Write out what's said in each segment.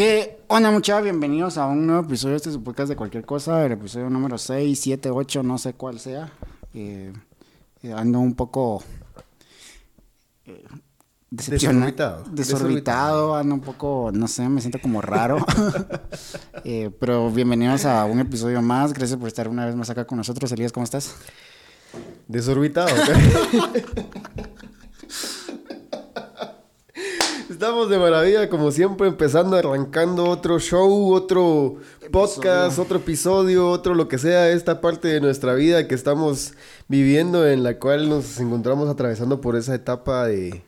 ¿Qué onda, muchachos? Bienvenidos a un nuevo episodio de este su podcast de cualquier cosa, el episodio número 6, 7, 8, no sé cuál sea. Eh, eh, ando un poco. Eh, Desorbitado. Desorbitado, ando un poco, no sé, me siento como raro. Eh, pero bienvenidos a un episodio más. Gracias por estar una vez más acá con nosotros. Elías, ¿cómo estás? Desorbitado. Estamos de maravilla, como siempre, empezando, arrancando otro show, otro podcast, otro episodio, otro lo que sea, esta parte de nuestra vida que estamos viviendo, en la cual nos encontramos atravesando por esa etapa de...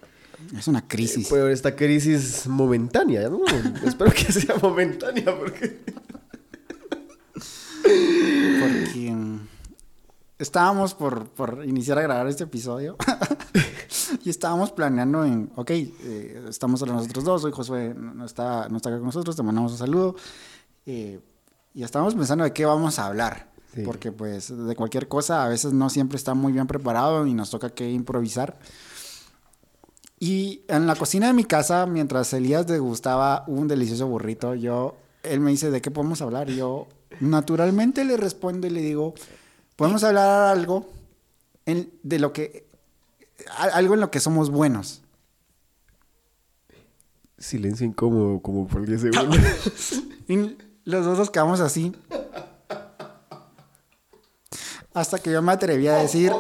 Es una crisis. Por esta crisis momentánea, ¿no? Espero que sea momentánea, porque... Porque mm, estábamos por, por iniciar a grabar este episodio y estábamos planeando en, ok, eh, estamos solo nosotros dos, hoy Josué no está, no está acá con nosotros, te mandamos un saludo. eh, y estábamos pensando de qué vamos a hablar. Sí. Porque pues de cualquier cosa a veces no siempre está muy bien preparado y nos toca que improvisar. Y en la cocina de mi casa, mientras Elías degustaba un delicioso burrito, yo, él me dice, ¿de qué podemos hablar? Y yo, naturalmente le respondo y le digo, podemos hablar algo en- de lo que, algo en lo que somos buenos. Silencio incómodo, como por 10 segundos. Y los dos nos quedamos así. Hasta que yo me atreví a decir,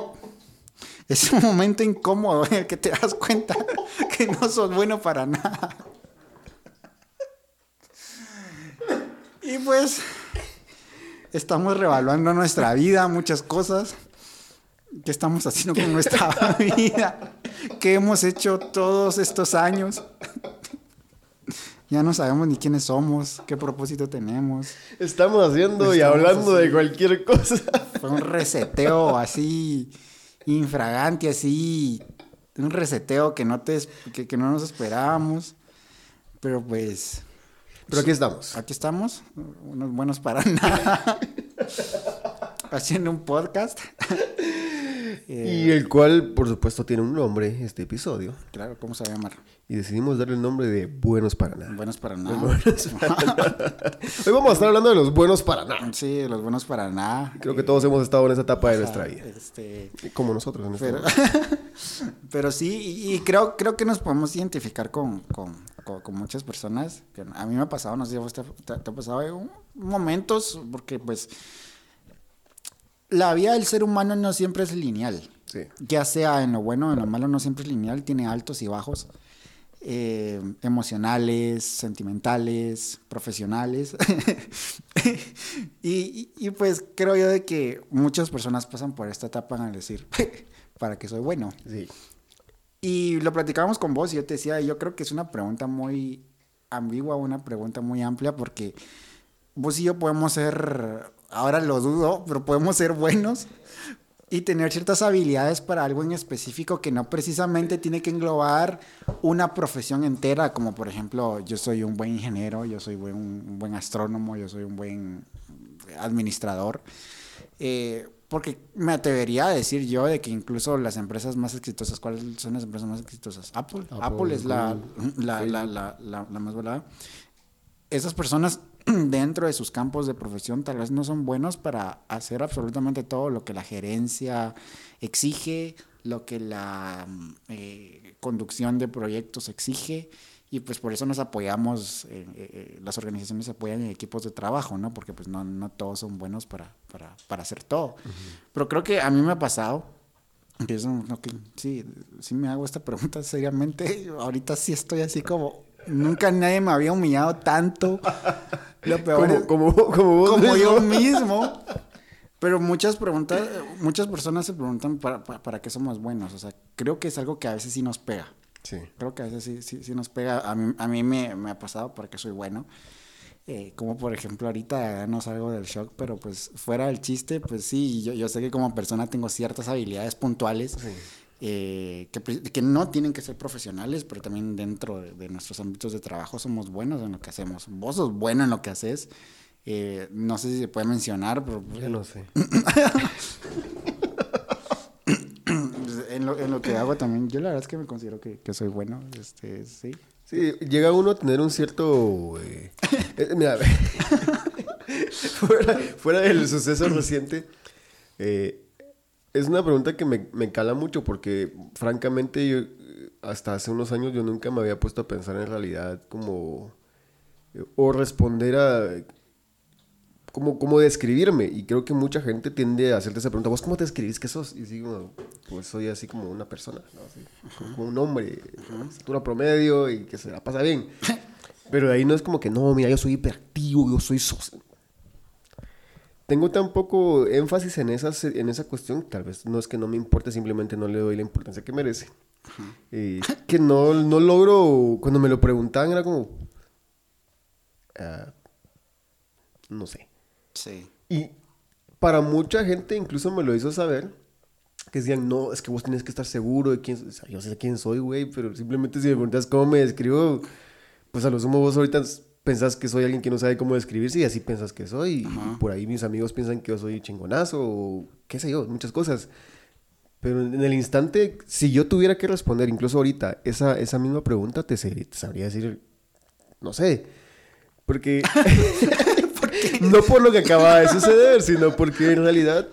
es un momento incómodo en el que te das cuenta que no sos bueno para nada. Y pues estamos revaluando nuestra vida, muchas cosas. ¿Qué estamos haciendo con nuestra vida? ¿Qué hemos hecho todos estos años? Ya no sabemos ni quiénes somos, qué propósito tenemos. Estamos haciendo y hablando de cualquier cosa. Fue un reseteo así, infragante, así. Un reseteo que no, te, que, que no nos esperábamos. Pero pues, Pero aquí estamos. aquí estamos, unos buenos para nada. Haciendo un podcast. Eh, Y el cual, por supuesto, tiene un nombre, este episodio. Claro, ¿cómo se va a llamar? Y decidimos darle el nombre de Buenos para Nada. Buenos para nada. Hoy vamos a estar hablando de los buenos para nada. Sí, los buenos para nada. Creo que todos hemos estado en esa etapa de nuestra vida. Este, Como nosotros en este Pero, momento. pero sí, y, creo, creo que nos podemos identificar con, con, con- con muchas personas. a mí me ha pasado, no sé si te, te- te ha pasado momentos, porque pues la vida del ser humano no siempre es lineal. Sí. Ya sea en lo bueno o en lo malo, no siempre es lineal, tiene altos y bajos. eh, emocionales, sentimentales, profesionales. y, y- y, pues creo yo de que muchas personas pasan por esta etapa al decir, para que soy bueno. Sí. Y lo platicábamos con vos y yo te decía, yo creo que es una pregunta muy ambigua, una pregunta muy amplia porque vos y yo podemos ser, ahora lo dudo, pero podemos ser buenos y tener ciertas habilidades para algo en específico que no precisamente tiene que englobar una profesión entera, como por ejemplo, yo soy un buen ingeniero, yo soy buen- un buen astrónomo, yo soy un buen administrador. Eh, porque me atrevería a decir yo de que incluso las empresas más exitosas, ¿cuáles son las empresas más exitosas? Apple. Apple, Apple, es la, Google, la, la, la, la- la más volada. Esas personas dentro de sus campos de profesión tal vez no son buenos para hacer absolutamente todo lo que la gerencia exige, lo que la mm, eh, conducción de proyectos exige. Y pues por eso nos apoyamos, eh, eh, las organizaciones se apoyan en equipos de trabajo, ¿no? Porque pues no, no todos son buenos para, para, para hacer todo. Pero creo que a mí me ha pasado, que es un- ok, sí, sí me hago esta pregunta seriamente, ahorita sí estoy así como, nunca nadie me había humillado tanto. Lo peor es- Como, como, como vos como yo mismo. Pero muchas preguntas, muchas personas se preguntan para, para, para qué somos buenos. O sea, creo que es algo que a veces sí nos pega. Sí. Creo que a veces sí, sí, sí nos pega. A mí, a mí me, me ha pasado porque soy bueno. Eh, como por ejemplo ahorita no salgo del shock, pero pues fuera del chiste, pues sí, yo, yo sé que como persona tengo ciertas habilidades puntuales eh, que, que no tienen que ser profesionales, pero también dentro de, de nuestros ámbitos de trabajo somos buenos en lo que hacemos. Vos sos bueno en lo que haces. Eh, no sé si se puede mencionar, pero Ya no sé. en lo, en lo que hago también, yo la verdad es que me considero que, que soy bueno. Este, sí. Sí, llega uno a tener un cierto... eh, Eh, mira, fuera, fuera del suceso reciente, eh, es una pregunta que me, me cala mucho porque, francamente, yo, hasta hace unos años yo nunca me había puesto a pensar en realidad como... o responder a... Como, como describirme, y creo que mucha gente tiende a hacerte esa pregunta, ¿vos cómo te describís que sos? Y digo, pues soy así como una persona, ¿no? Así, como un hombre, estatura promedio y que se la pasa bien. Pero de ahí no es como que, no, mira, yo soy hiperactivo, yo soy social. Tengo tan poco énfasis en, esas, en esa cuestión, tal vez no es que no me importe, simplemente no le doy la importancia que merece. Eh, que no, no logro, cuando me lo preguntaban era como, ah, no sé. Sí. Y para mucha gente incluso me lo hizo saber, que decían, no, es que vos tienes que estar seguro de quién, o sea, yo sé quién soy, güey, pero simplemente si me preguntas cómo me describo, pues a lo sumo vos ahorita pensás que soy alguien que no sabe cómo describirse y así pensás que soy. Y por ahí mis amigos piensan que yo soy chingonazo o qué sé yo, muchas cosas. Pero en el instante, si yo tuviera que responder, incluso ahorita, esa, esa misma pregunta, te, te sabría decir, no sé. Porque, no por lo que acaba de suceder, sino porque en realidad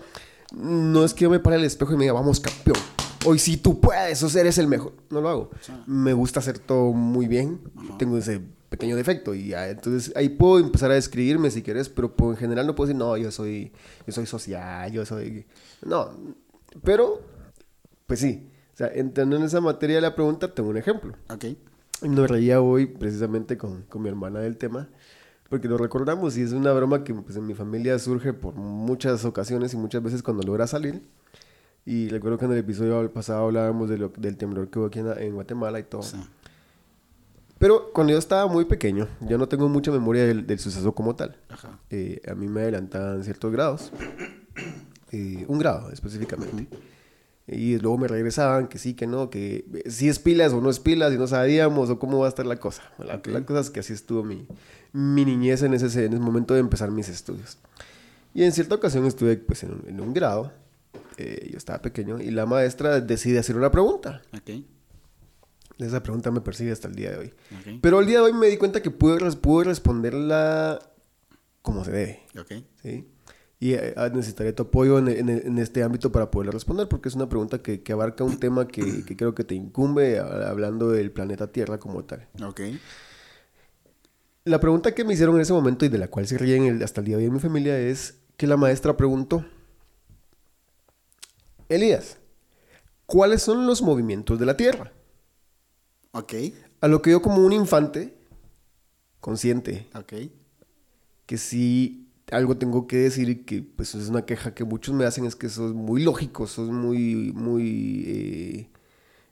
no es que yo me pare al espejo y me diga, vamos campeón, hoy sí tú puedes, o eres el mejor. No lo hago. Me gusta hacer todo muy bien. Tengo ese pequeño defecto y ya, entonces ahí puedo empezar a describirme si quieres, pero pues, en general no puedo decir, no, yo soy, yo soy social, yo soy... No, pero pues sí, o sea, entrando en esa materia de la pregunta, tengo un ejemplo. Ok. Nos reía hoy precisamente con, con mi hermana del tema, porque lo recordamos y es una broma que pues, en mi familia surge por muchas ocasiones y muchas veces cuando logra salir. Y recuerdo que en el episodio pasado hablábamos de lo, del temblor que hubo aquí en, en Guatemala y todo. Sí. Pero cuando yo estaba muy pequeño, yo no tengo mucha memoria del, del suceso como tal. Ajá. Eh, a mí me adelantaban ciertos grados, eh, un grado específicamente. Y luego me regresaban que sí, que no, que si es pilas o no es pilas y no sabíamos o cómo va a estar la cosa. La, Ok. la cosa es que así estuvo mi, mi niñez en ese, en ese momento de empezar mis estudios. Y en cierta ocasión estuve pues, en, un, en un grado, eh, yo estaba pequeño, y la maestra decide hacer una pregunta. Ok. Esa pregunta me persigue hasta el día de hoy. Pero el día de hoy me di cuenta que pude, res- pude responderla como se debe. Ok. ¿sí? Y eh, ah, necesitaré tu apoyo en, en- en este ámbito para poderle responder, porque es una pregunta que, que abarca un tema que, que creo que te incumbe, a- hablando del planeta Tierra como tal. Ok. La pregunta que me hicieron en ese momento y de la cual se ríen el- hasta el día de hoy en mi familia es que la maestra preguntó, Elías, ¿cuáles son los movimientos de la Tierra? Ok. A lo que yo como un infante, consciente, Ok. que sí algo tengo que decir que pues es una queja que muchos me hacen es que sos muy lógico, sos muy, muy, eh,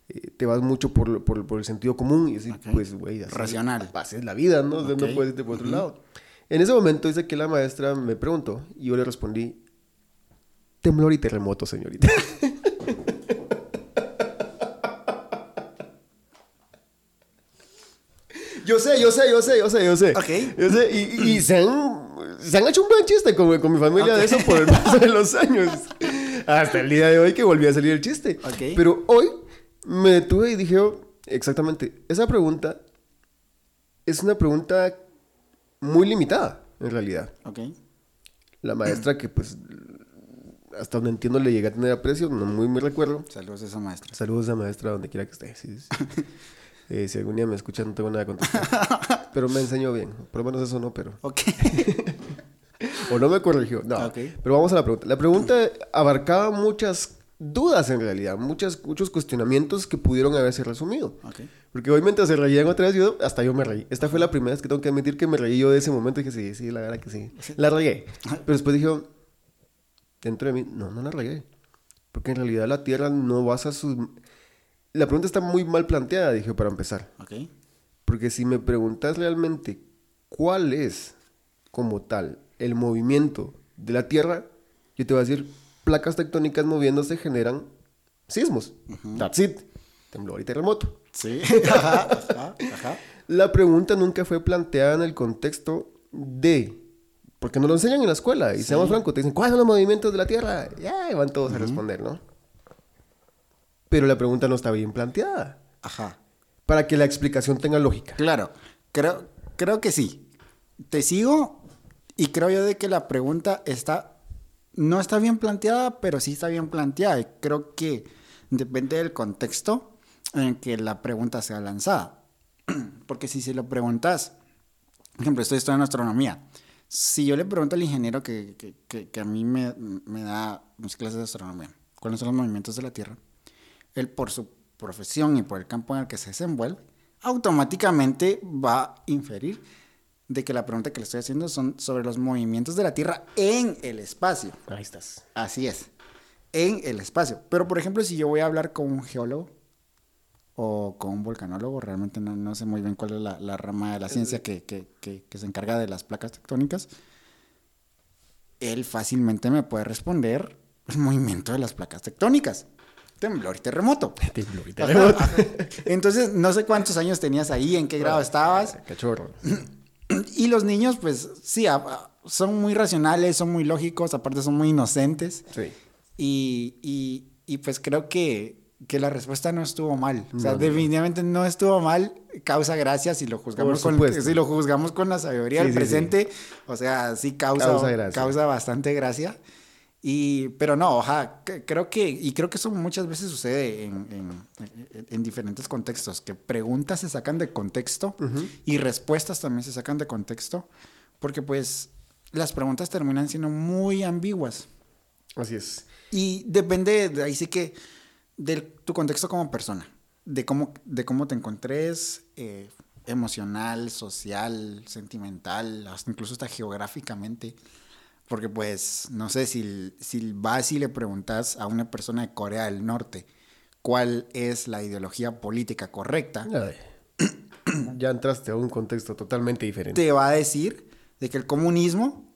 eh, te vas mucho por, por, por el sentido común y decir, pues, güey, así, Racional. así es la vida, ¿no? O sea, Ok. No puedes irte por otro lado. En ese momento dice que la maestra me preguntó y yo le respondí, temblor y terremoto, señorita. Yo sé, yo sé, yo sé, yo sé, yo sé. Ok. Yo sé, y, y se, han, se han hecho un buen chiste con, con mi familia de eso por el paso de los años. Hasta el día de hoy que volví a salir el chiste. Ok. Pero hoy me detuve y dije, oh, exactamente, esa pregunta es una pregunta muy limitada, en realidad. Ok. La maestra que pues, hasta donde entiendo le llegué a tener aprecio, no muy me recuerdo. Saludos a esa maestra. Saludos a maestra donde quiera que esté. sí, sí. Eh, si algún día me escucha, no tengo nada que contestar. Pero me enseñó bien. Por lo menos eso no, pero. Ok. O no me corrigió. No. Ok. Pero vamos a la pregunta. La pregunta abarcaba muchas dudas en realidad. Muchas, muchos cuestionamientos que pudieron haberse resumido. Ok. Porque hoy mientras se reían otra vez, yo hasta yo me reí. Esta fue la primera vez que tengo que admitir que me reí yo de ese momento. Y dije, sí, sí, la verdad que sí. La regué. Pero después dije, dentro de mí, no, no la regué. Porque en realidad la Tierra no basa sus... La pregunta está muy mal planteada, dije, para empezar. Ok. Porque si me preguntas realmente cuál es, como tal, el movimiento de la Tierra, yo te voy a decir, placas tectónicas moviéndose generan sismos. That's it. Temblor y terremoto. Sí. Ajá. Ajá. Ajá. La pregunta nunca fue planteada en el contexto de... Porque nos lo enseñan en la escuela, y seamos francos, te dicen, ¿cuáles son los movimientos de la Tierra? Ya, van todos a responder, ¿no? Pero la pregunta no está bien planteada, Ajá. para que la explicación tenga lógica. Claro. Creo, creo que sí. te sigo y creo yo de que la pregunta está, no está bien planteada, pero sí está bien planteada. Y creo que depende del contexto en que la pregunta sea lanzada. Porque si se lo preguntas, por ejemplo, estoy estudiando astronomía. Si yo le pregunto al ingeniero que, que, que, a mí me, me, da mis clases de astronomía, cuáles son los movimientos de la Tierra, él por su profesión y por el campo en el que se desenvuelve, automáticamente va a inferir de que la pregunta que le estoy haciendo son sobre los movimientos de la Tierra en el espacio. Ahí estás. Así es, en el espacio. Pero, por ejemplo, si yo voy a hablar con un geólogo o con un volcanólogo, realmente no, no sé muy bien cuál es la, la rama de la ciencia que, que, que, que, se encarga de las placas tectónicas, él fácilmente me puede responder el movimiento de las placas tectónicas. Temblor y terremoto. Temblor y terremoto. Entonces, no sé cuántos años tenías ahí, en qué grado estabas. Cachorro. Y los niños, pues sí, son muy racionales, son muy lógicos, aparte son muy inocentes. Sí. Y, y, y pues creo que, que, la respuesta no estuvo mal. O sea, no, definitivamente no. no estuvo mal. Causa gracia si lo juzgamos, con, si lo juzgamos con la sabiduría sí, del sí, presente. Sí. O sea, sí causa, causa, causa bastante gracia. Y, pero no, ojalá, creo que, y creo que eso muchas veces sucede en, en, en diferentes contextos, que preguntas se sacan de contexto uh -huh. y respuestas también se sacan de contexto, porque pues las preguntas terminan siendo muy ambiguas. Así es. Y depende, de ahí sí que, de tu contexto como persona, de cómo, de cómo te encontres, eh, emocional, social, sentimental, hasta incluso hasta geográficamente. Porque pues, no sé, si, si vas y le preguntas a una persona de Corea del Norte cuál es la ideología política correcta. Ay, ya entraste a un contexto totalmente diferente. Te va a decir de que el comunismo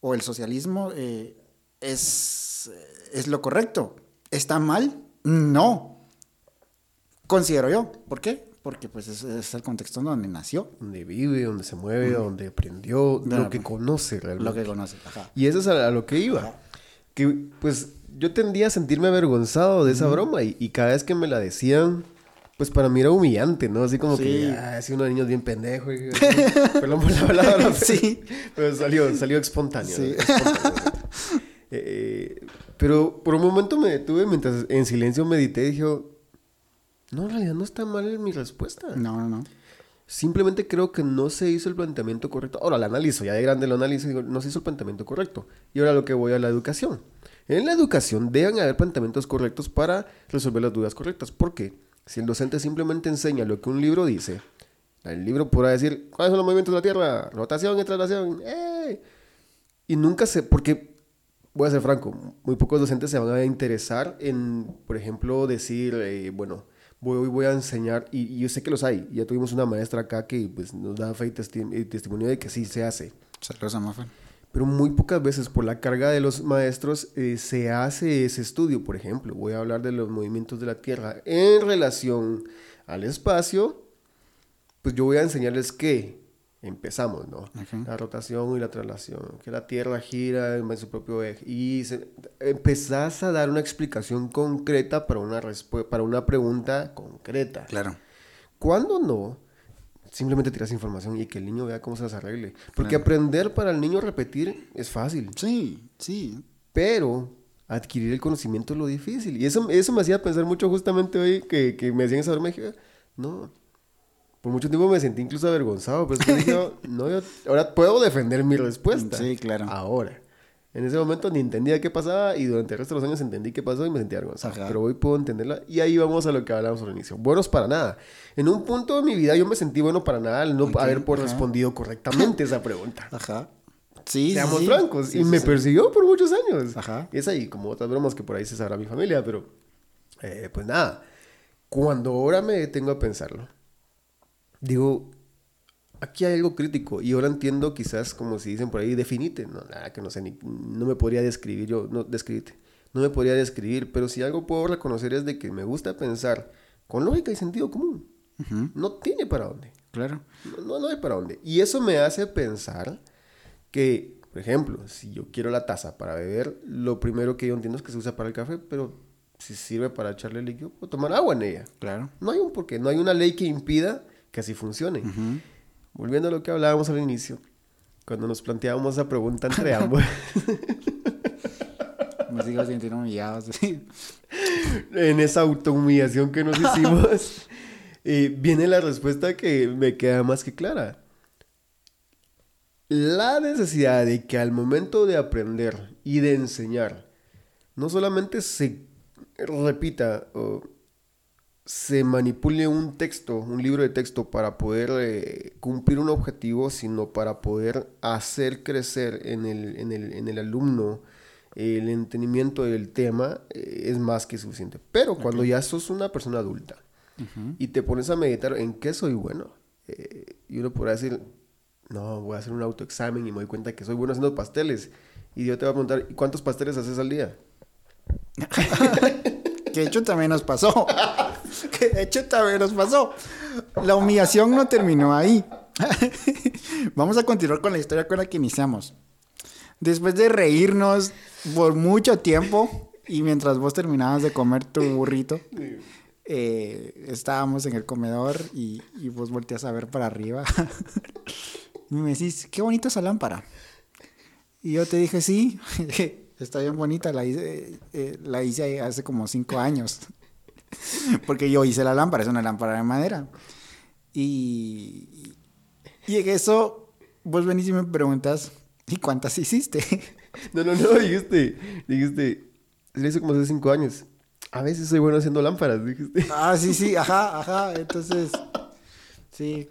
o el socialismo eh, es, es lo correcto. ¿Está mal? No. Considero yo. ¿Por qué? Porque pues es, es, el contexto donde nació. Donde vive, donde se mueve, mm. donde aprendió, no, lo que conoce realmente. Lo que conoce, ajá. Y eso es a, lo que iba. Ajá. Que pues yo tendía a sentirme avergonzado de esa mm. broma y, y, cada vez que me la decían, pues para mí era humillante, ¿no? Así como sí. que, ah, así uno de niños bien pendejo. Y, perdón por la palabra. sí. Pero salió, salió espontáneo. Sí. espontáneo. eh, pero por un momento me detuve mientras en silencio medité y dije, no, en realidad no está mal mi respuesta. No, no, no. Simplemente creo que no se hizo el planteamiento correcto. Ahora lo analizo, ya de grande lo analizo y digo, no se hizo el planteamiento correcto. Y ahora lo que voy a la educación. En la educación deben haber planteamientos correctos para resolver las dudas correctas. ¿Por qué? Si el docente simplemente enseña lo que un libro dice, el libro podrá decir, ¿cuáles son los movimientos de la Tierra? Rotación y traslación. ¡Eh! Y nunca se... Porque, voy a ser franco, muy pocos docentes se van a interesar en, por ejemplo, decir, eh, bueno voy, voy a enseñar, y, y, yo sé que los hay, ya tuvimos una maestra acá que pues, nos da fe y, testi y testimonio de que sí se hace. Saludos a. Pero muy pocas veces por la carga de los maestros eh, se hace ese estudio, por ejemplo, voy a hablar de los movimientos de la Tierra en relación al espacio, pues yo voy a enseñarles que empezamos, ¿no? La rotación y la traslación, que la Tierra gira en su propio eje. Y se, empezás a dar una explicación concreta para una, para una pregunta concreta. Claro. ¿Cuándo no? Simplemente tiras información y que el niño vea cómo se las arregle. Porque claro. aprender para el niño repetir es fácil. Sí, sí. Pero adquirir el conocimiento es lo difícil. Y eso, eso me hacía pensar mucho justamente hoy que, que me hacían esa broma. No, por mucho tiempo me sentí incluso avergonzado, pero es que dije, no, yo ahora puedo defender mi respuesta. Sí, claro. Ahora. En ese momento ni entendía qué pasaba y durante el resto de los años entendí qué pasó y me sentí avergonzado. Ajá. Pero hoy puedo entenderla y ahí vamos a lo que hablábamos al inicio. Buenos para nada. En un punto de mi vida yo me sentí bueno para nada al no okay. haber por respondido correctamente esa pregunta. Ajá. Sí, Seamos sí, francos. Sí, y sí, me persiguió por muchos años. Ajá. Es ahí, como otras bromas que por ahí se sabrá mi familia, pero eh, pues nada. Cuando ahora me detengo a pensarlo, digo, aquí hay algo crítico y ahora entiendo quizás como si dicen por ahí, definite, no, nada que no sé, ni, no me podría describir yo, no, describirte, no me podría describir, pero si algo puedo reconocer es de que me gusta pensar con lógica y sentido común. Uh -huh. No tiene para dónde. Claro. No, no, no hay para dónde. Y eso me hace pensar que, por ejemplo, si yo quiero la taza para beber, lo primero que yo entiendo es que se usa para el café, pero si sirve para echarle líquido, puedo tomar agua en ella. Claro. No hay un porqué, no hay una ley que impida que así funcione. Uh -huh. volviendo a lo que hablábamos al inicio, cuando nos planteábamos esa pregunta entre ambos. Me sigo sintiendo humillado. sí. en esa autohumillación que nos hicimos, eh, viene la respuesta que me queda más que clara. La necesidad de que al momento de aprender y de enseñar, no solamente se repita o se manipule un texto, un libro de texto para poder eh, cumplir un objetivo, sino para poder hacer crecer en el, en el, en el alumno el entendimiento del tema, eh, es más que suficiente. Pero cuando ya sos una persona adulta y te pones a meditar en qué soy bueno, eh, y uno podrá decir, no, voy a hacer un autoexamen y me doy cuenta que soy bueno haciendo pasteles. Y yo te voy a preguntar, ¿y cuántos pasteles haces al día? que de hecho también nos pasó. de hecho también nos pasó. La humillación no terminó ahí. Vamos a continuar con la historia con la que iniciamos. Después de reírnos por mucho tiempo y mientras vos terminabas de comer tu burrito, eh, estábamos en el comedor y, y vos volteas a ver para arriba. y me decís, qué bonita esa lámpara. Y yo te dije, sí, está bien bonita, la hice, eh, la hice hace como cinco años. Porque yo hice la lámpara, es una lámpara de madera. Y, y en eso, vos venís y me preguntas, ¿y cuántas hiciste? No, no, no, dijiste, dijiste, le hizo como hace cinco años. A veces soy bueno haciendo lámparas, dijiste. Ah, sí, sí, ajá, ajá. Entonces, sí,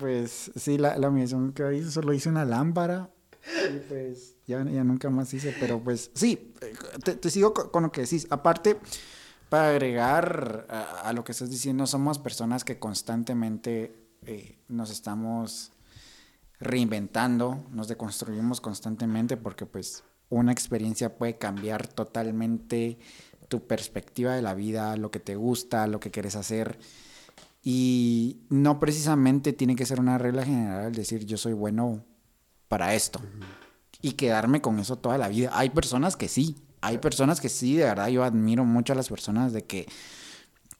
pues sí, la, la misión que hice solo hice una lámpara. Y pues ya, ya nunca más hice, pero pues sí, te, te sigo con, con lo que decís. Aparte, para agregar a, a, lo que estás diciendo, somos personas que constantemente eh, nos estamos reinventando, nos deconstruimos constantemente porque pues una experiencia puede cambiar totalmente tu perspectiva de la vida, lo que te gusta, lo que quieres hacer. Y no precisamente tiene que ser una regla general decir yo soy bueno para esto y quedarme con eso toda la vida. Hay personas que sí, hay personas que sí, de verdad yo admiro mucho a las personas de que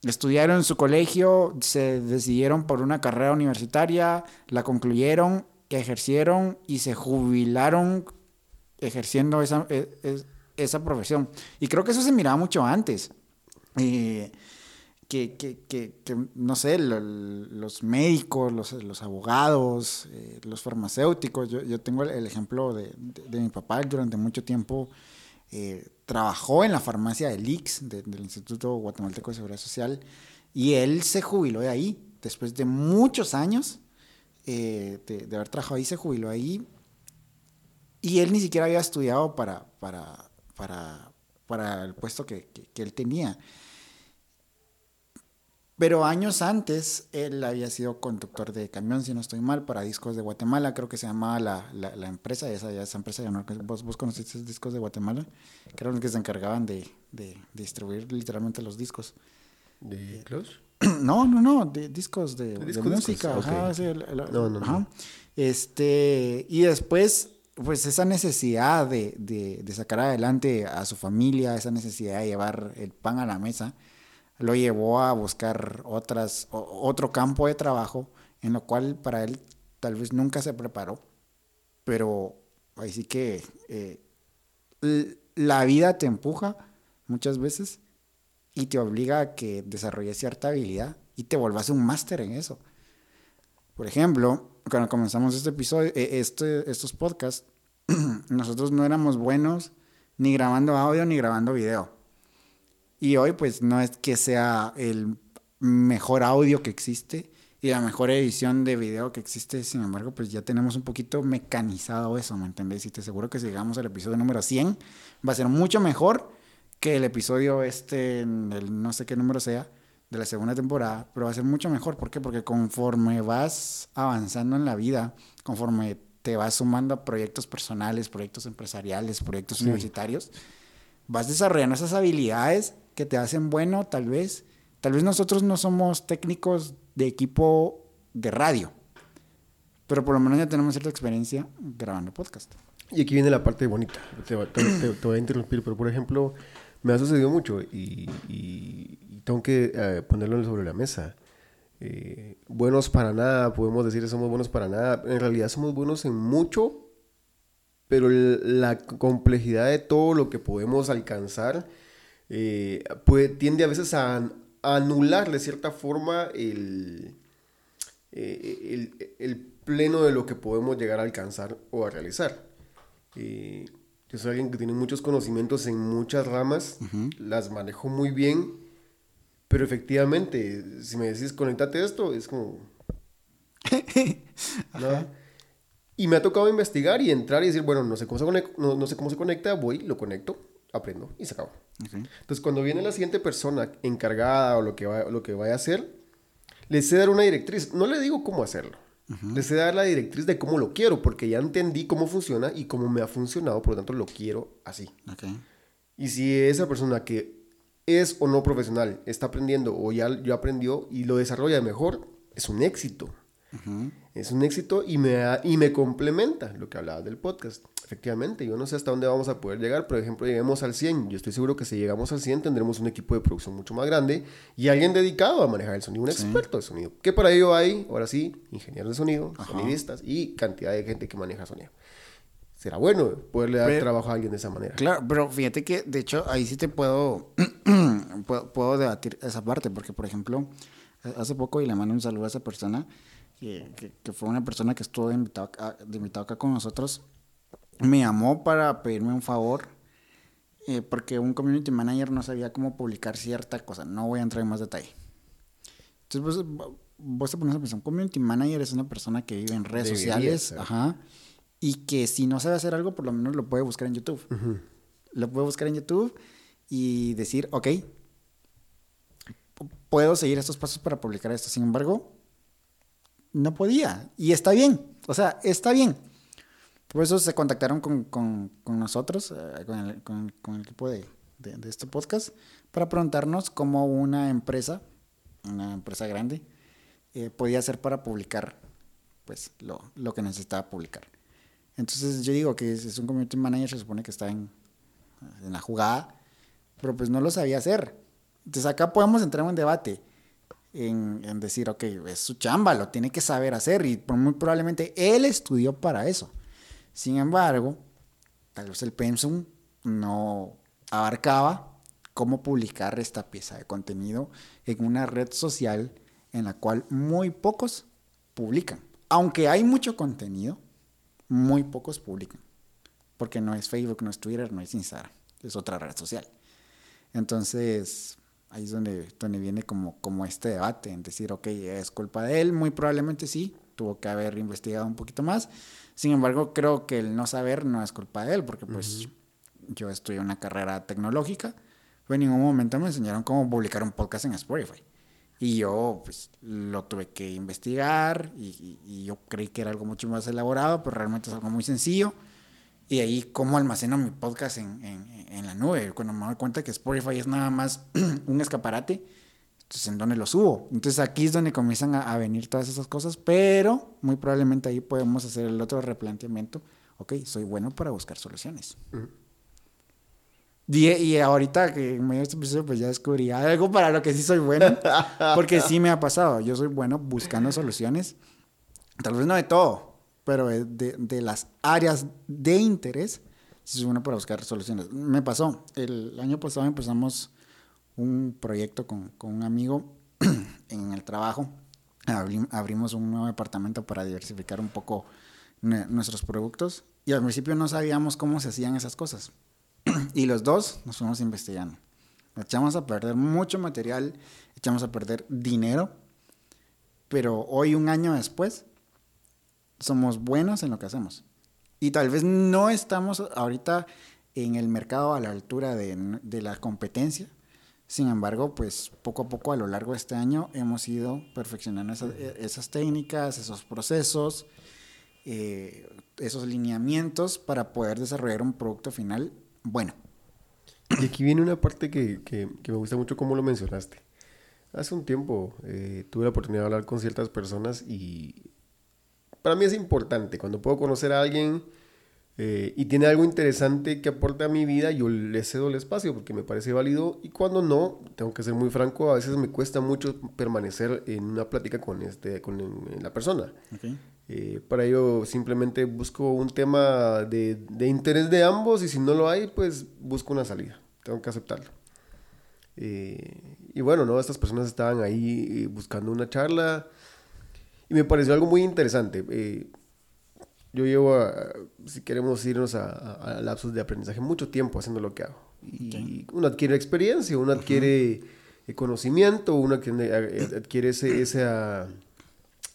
estudiaron en su colegio, se decidieron por una carrera universitaria, la concluyeron ejercieron y se jubilaron ejerciendo esa, e, esa profesión. Y creo que eso se miraba mucho antes. Que, que, que, que, no sé, lo, los médicos, los, los abogados, eh, los farmacéuticos. Yo, yo tengo el, el ejemplo de, de, de, mi papá, durante mucho tiempo eh, trabajó en la farmacia del IX, de, del Instituto Guatemalteco de Seguridad Social, y él se jubiló de ahí, después de muchos años eh, de, haber trabajado ahí, se jubiló ahí. Y él ni siquiera había estudiado para, para, para, para el puesto que, que, él tenía. Pero años antes, él había sido conductor de camión, si no estoy mal, para Discos de Guatemala, creo que se llamaba la, la, la empresa, esa, esa empresa ya no, vos, vos conociste Discos de Guatemala, que eran los que se encargaban de, de, distribuir literalmente los discos. ¿De Close? No, no, no, de discos de, de, disco, de música. Discos. Ajá, okay. sí, la, la, no, no, ajá. no, Este, y después, pues esa necesidad de, de, de, sacar adelante a su familia, esa necesidad de llevar el pan a la mesa, lo llevó a buscar otras, otro campo de trabajo en lo cual para él tal vez nunca se preparó. Pero ahí sí que eh, la vida te empuja muchas veces y te obliga a que desarrolles cierta habilidad y te vuelvas un máster en eso. Por ejemplo, cuando comenzamos este episodio, este, estos podcasts, nosotros no éramos buenos ni grabando audio ni grabando video. Y hoy pues no es que sea el mejor audio que existe y la mejor edición de video que existe, sin embargo pues ya tenemos un poquito mecanizado eso, ¿me entendés? Y te aseguro que si llegamos al episodio número 100 va a ser mucho mejor que el episodio este, el no sé qué número sea, de la segunda temporada, pero va a ser mucho mejor. ¿Por qué? Porque conforme vas avanzando en la vida, conforme te vas sumando a proyectos personales, proyectos empresariales, proyectos sí. universitarios, vas desarrollando esas habilidades que te hacen bueno, tal vez. Tal vez nosotros no somos técnicos de equipo de radio, pero por lo menos ya tenemos cierta experiencia grabando podcast. Y aquí viene la parte bonita. Te, te, te, voy a interrumpir, pero por ejemplo, me ha sucedido mucho y, y, y tengo que uh, ponerlo sobre la mesa. eh, buenos para nada, podemos decir que somos buenos para nada. En realidad somos buenos en mucho, pero la complejidad de todo lo que podemos alcanzar eh, tiende a veces a, anular de cierta forma el, el, pleno de lo que podemos llegar a alcanzar o a realizar. yo soy alguien que tiene muchos conocimientos en muchas ramas, las manejo muy bien pero efectivamente, si me decís conectate a esto, es como... Y me ha tocado investigar y entrar y decir, bueno, no sé cómo se conecta, no, sé cómo se conecta voy, lo conecto, aprendo y se acabó. Entonces, cuando viene la siguiente persona encargada o lo que, va, lo que vaya a hacer, le sé dar una directriz. No le digo cómo hacerlo. Le sé dar la directriz de cómo lo quiero, porque ya entendí cómo funciona y cómo me ha funcionado, por lo tanto lo quiero así. Y si esa persona que es o no profesional, está aprendiendo o ya, ya aprendió y lo desarrolla mejor, es un éxito. Es un éxito y me, y me complementa lo que hablaba del podcast. Efectivamente, yo no sé hasta dónde vamos a poder llegar. Por ejemplo, lleguemos al 100. Yo estoy seguro que si llegamos al 100 tendremos un equipo de producción mucho más grande y alguien dedicado a manejar el sonido, un experto de sonido. Que para ello hay, ahora sí, ingenieros de sonido, sonidistas y cantidad de gente que maneja sonido será bueno poderle dar trabajo a alguien de esa manera. Claro, pero fíjate que de hecho ahí sí te puedo, puedo, debatir esa parte, porque por ejemplo, hace poco, y le mando un saludo a esa persona, que, que, fue una persona que estuvo invitado, de invitado acá con nosotros, me llamó para pedirme un favor, eh, porque un community manager no sabía cómo publicar cierta cosa, no voy a entrar en más detalle. Entonces, vos, vos te pones a pensar, un community manager es una persona que vive en redes sociales, ajá, y que si no sabe hacer algo, por lo menos lo puede buscar en YouTube. Lo puede buscar en YouTube y decir, ok, puedo seguir estos pasos para publicar esto. Sin embargo, no podía. Y está bien. O sea, está bien. Por eso se contactaron con, con, con nosotros, eh, con, el, con, el, equipo de, de, este podcast, para preguntarnos cómo una empresa, una empresa grande, eh, podía hacer para publicar pues, lo, lo que necesitaba publicar. Entonces yo digo que es, un community manager, se supone que está en, en, la jugada, pero pues no lo sabía hacer. Entonces acá podemos entrar en un debate en, en decir, ok, es su chamba, lo tiene que saber hacer y muy probablemente él estudió para eso. Sin embargo, tal vez el pensum no abarcaba cómo publicar esta pieza de contenido en una red social en la cual muy pocos publican. Aunque hay mucho contenido, muy pocos publican. Porque no es Facebook, no es Twitter, no es Instagram. Es otra red social. Entonces, ahí es donde, viene como, como este debate en decir, ok, es culpa de él. Muy probablemente sí, tuvo que haber investigado un poquito más. Sin embargo, creo que el no saber no es culpa de él, porque pues yo estudié una carrera tecnológica, pero en ningún momento me enseñaron cómo publicar un podcast en Spotify. Y yo, pues, lo tuve que investigar y, yo creí que era algo mucho más elaborado, pero realmente es algo muy sencillo. Y ahí, cómo almaceno mi podcast en, en, en la nube. Cuando me doy cuenta que Spotify es nada más un escaparate, entonces, ¿en dónde lo subo? Entonces, aquí es donde comienzan a, venir todas esas cosas, pero muy probablemente ahí podemos hacer el otro replanteamiento. Ok, soy bueno para buscar soluciones. Y, ahorita que en medio de este episodio, pues ya descubrí algo para lo que sí soy bueno. Porque sí me ha pasado. Yo soy bueno buscando soluciones. Tal vez no de todo, pero de, de las áreas de interés, sí soy bueno para buscar soluciones. Me pasó. El año pasado empezamos un proyecto con, con un amigo en el trabajo. abrimos un nuevo departamento para diversificar un poco nuestros productos. Y al principio no sabíamos cómo se hacían esas cosas y los dos nos fuimos investigando. Echamos a perder mucho material, echamos a perder dinero, pero hoy, un año después, somos buenos en lo que hacemos. Y tal vez no estamos ahorita en el mercado a la altura de, de la competencia. Sin embargo, pues poco a poco a lo largo de este año hemos ido perfeccionando esas, esas técnicas, esos procesos, eh, esos lineamientos para poder desarrollar un producto final bueno. Y aquí viene una parte que, que, me gusta mucho como lo mencionaste. Hace un tiempo eh, tuve la oportunidad de hablar con ciertas personas y para mí es importante cuando puedo conocer a alguien eh, y tiene algo interesante que aporta a mi vida, yo le cedo el espacio porque me parece válido y cuando no, tengo que ser muy franco, a veces me cuesta mucho permanecer en una plática con, este, con la persona. Eh, para ello simplemente busco un tema de, de, interés de ambos y si no lo hay, pues busco una salida, tengo que aceptarlo. Eh, y bueno, ¿no? Estas personas estaban ahí buscando una charla y me pareció algo muy interesante yo llevo, si queremos irnos a, lapsos de aprendizaje, mucho tiempo haciendo lo que hago. Y uno adquiere experiencia, uno adquiere eh, conocimiento, uno eh, adquiere, ese, esa,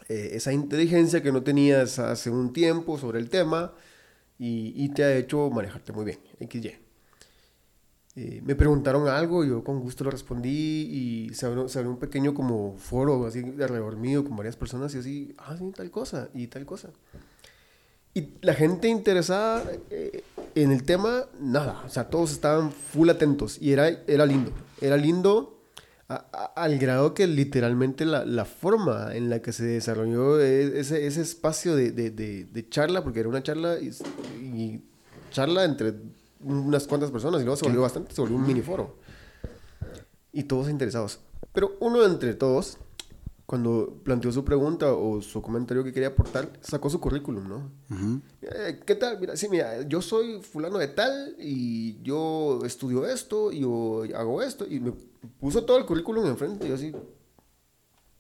eh, esa inteligencia que no tenías hace un tiempo sobre el tema y, te ha hecho manejarte muy bien. XY. me preguntaron algo, yo con gusto lo respondí y se abrió, se abrió, un pequeño como foro así de alrededor mío con varias personas y así, ah, sí, tal cosa y tal cosa. Y la gente interesada eh, en el tema, nada. O sea, todos estaban full atentos. Y era, era lindo. Era lindo al grado que literalmente la, la, forma en la que se desarrolló e, ese, ese espacio de, de, de, charla, porque era una charla y, charla entre unas cuantas personas y luego se volvió bastante, se volvió un mini foro. Y todos interesados. Pero uno entre todos cuando planteó su pregunta o su comentario que quería aportar, sacó su currículum, ¿no? Eh, ¿Qué tal? Mira, sí, mira, yo soy fulano de tal y yo estudio esto y yo hago esto y me puso todo el currículum enfrente y yo así...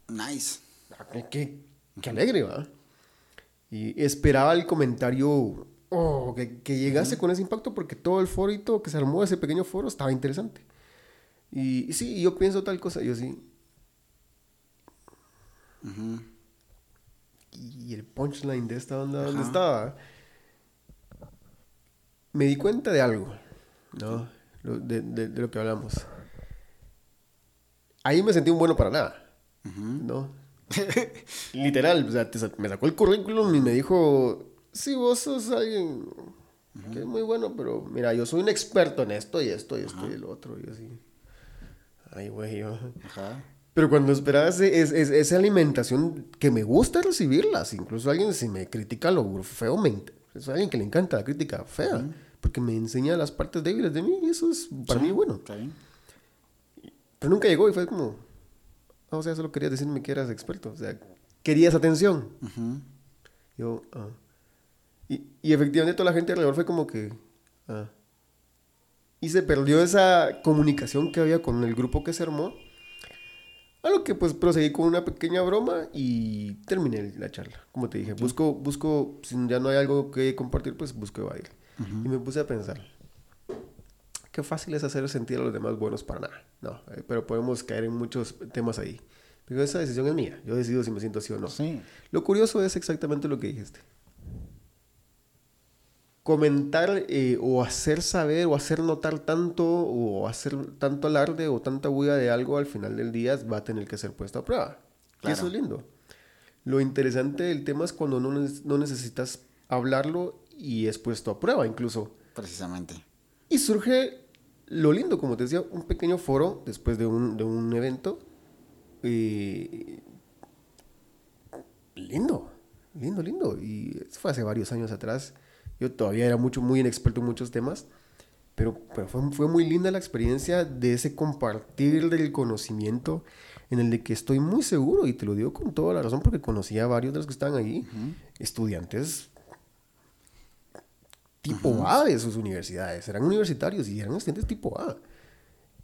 Nice. Ah, qué, qué, alegre, ¿va? Y esperaba el comentario oh, que, que, llegase con ese impacto porque todo el forito que se armó, ese pequeño foro, estaba interesante. Y, y sí, yo pienso tal cosa, yo sí y el punchline de esta onda, ¿dónde estaba? Me di cuenta de algo, ¿no? De, de, lo que hablamos. Ahí me sentí un bueno para nada, ¿no? Literal, o sea, me sacó el currículum y me dijo, sí, vos sos alguien que es muy bueno, pero mira, yo soy un experto en esto y esto y esto y el otro. Y así, ay, güey, yo... Ajá. Pero cuando esperas es, esa alimentación que me gusta recibirlas, incluso alguien si me critica lo feo, me, es alguien que le encanta la crítica fea, porque me enseña las partes débiles de mí y eso es para mí bueno. Pero nunca llegó y fue como, ah, o sea, solo querías decirme que eras experto, o sea, querías atención. Yo, ah. y, y, efectivamente toda la gente alrededor fue como que, ah. Y se perdió esa comunicación que había con el grupo que se armó a lo que pues proseguí con una pequeña broma y terminé la charla. Como te dije, busco, busco, si ya no hay algo que compartir, pues busco evadir. Y me puse a pensar, qué fácil es hacer sentir a los demás buenos para nada. No, eh, pero podemos caer en muchos temas ahí. Pero esa decisión es mía. Yo decido si me siento así o no. Sí. Lo curioso es exactamente lo que dijiste comentar eh, o hacer saber o hacer notar tanto o hacer tanto alarde o tanta bulla de algo al final del día va a tener que ser puesto a prueba. Y eso es lindo. Lo interesante del tema es cuando no, no necesitas hablarlo y es puesto a prueba incluso. Precisamente. Y surge lo lindo, como te decía, un pequeño foro después de un, de un evento. Eh, lindo, lindo, lindo. Y fue hace varios años atrás. Yo todavía era mucho, muy inexperto en muchos temas, pero, pero fue, fue, muy linda la experiencia de ese compartir del conocimiento en el de que estoy muy seguro, y te lo digo con toda la razón, porque conocí a varios de los que estaban ahí, estudiantes tipo A de sus universidades, eran universitarios y eran estudiantes tipo A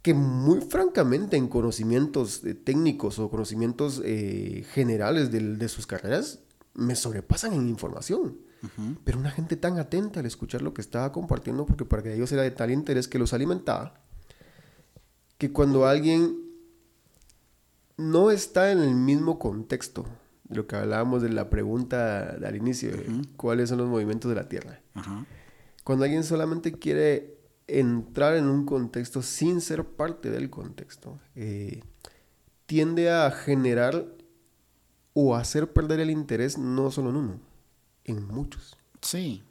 que muy francamente en conocimientos eh, técnicos o conocimientos eh, generales de, de, sus carreras me sobrepasan en información. Pero una gente tan atenta al escuchar lo que estaba compartiendo, porque para ellos era de tal interés que los alimentaba, que cuando alguien no está en el mismo contexto de lo que hablábamos de la pregunta al inicio, cuáles son los movimientos de la Tierra. Cuando alguien solamente quiere entrar en un contexto sin ser parte del contexto, eh, tiende a generar o hacer perder el interés no solo en uno, en muchos. Sí.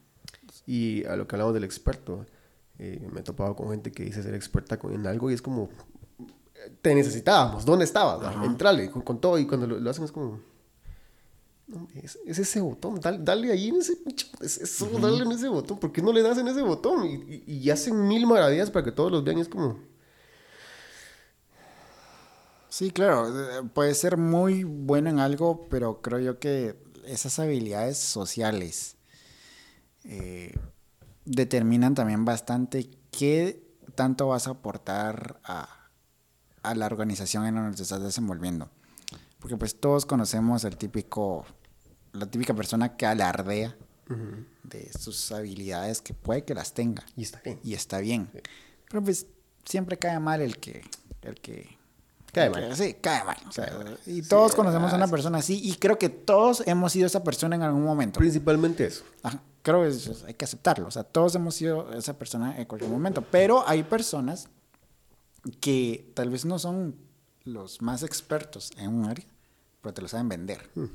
Y a lo que hablamos del experto, eh, me he topado con gente que dice ser experta en algo y es como, te necesitábamos, ¿dónde estabas? Entrale con, todo y cuando lo, hacen es como, No, es, es ese botón, dale, dale ahí en ese es eso, dale en ese botón, ¿por qué no le das en ese botón? Y, y- y hacen mil maravillas para que todos los vean, y es como, Sí, claro, eh, puede ser muy bueno en algo, pero creo yo que esas habilidades sociales eh, determinan también bastante qué tanto vas a aportar a, a la organización en la que te estás desenvolviendo. Porque pues todos conocemos el típico, la típica persona que alardea de sus habilidades que puede que las tenga y está bien. y está bien. Pero pues siempre cae mal el que, el que Cae mal. sí, cae mal. Cae y todos conocemos a una persona así y creo que todos hemos sido esa persona en algún momento. Principalmente eso. Ajá, creo que es- hay que aceptarlo. O sea, todos hemos sido esa persona en cualquier momento. Pero hay personas que tal vez no son los más expertos en un área, pero te lo saben vender. Mm,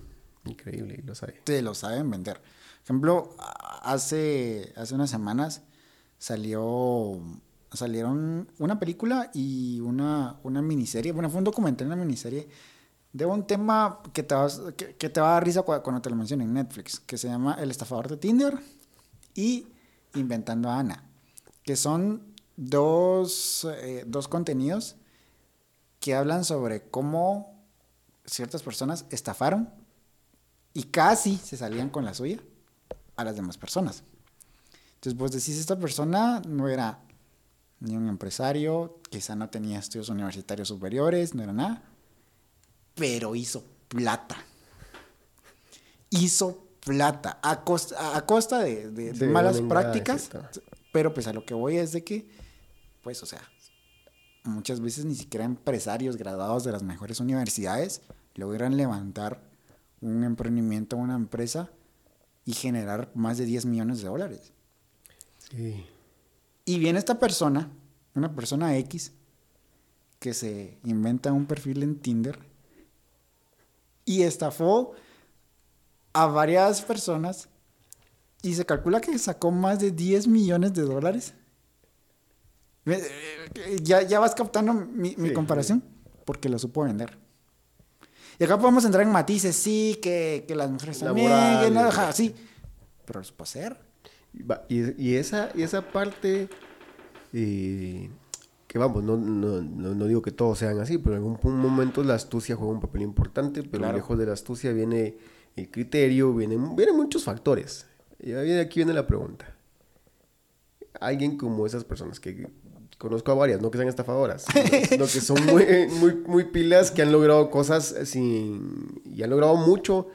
Increíble, y lo sabe. Te lo saben vender. Por ejemplo, hace, hace unas semanas salió salieron una película y una, una miniserie, bueno, fue un documental, una miniserie de un tema que te, vas- que, que te va a dar risa cua- cuando te lo mencionen en Netflix, que se llama El estafador de Tinder y Inventando a Ana, que son dos, eh, dos contenidos que hablan sobre cómo ciertas personas estafaron y casi se salían con la suya a las demás personas. Entonces vos decís, esta persona no era ni un empresario, quizá no tenía estudios universitarios superiores, no era nada, pero hizo plata. Hizo plata a costa, a costa de, de- malas prácticas, pero pues a lo que voy es de que, pues o sea, muchas veces ni siquiera empresarios graduados de las mejores universidades logran levantar un emprendimiento, una empresa y generar más de 10 millones de dólares. Sí. Y viene esta persona, una persona X, que se inventa un perfil en Tinder y estafó a varias personas y se calcula que sacó más de 10 millones de dólares. Eh, Ya, ya vas captando mi, mi Sí, comparación porque lo supo vender. Y acá podemos entrar en matices, sí, que, que las mujeres también, que no, sí, pero lo supo hacer. Y Y, esa, y esa parte, eh, que vamos, no, no, no, no digo que todos sean así, pero en algún momento la astucia juega un papel importante, pero Claro. lejos de la astucia viene el criterio, vienen, vienen muchos factores. Y aquí viene la pregunta. Alguien como esas personas que conozco a varias, no que sean estafadoras, sino que son muy, muy, muy pilas, que han logrado cosas sin, y han logrado mucho.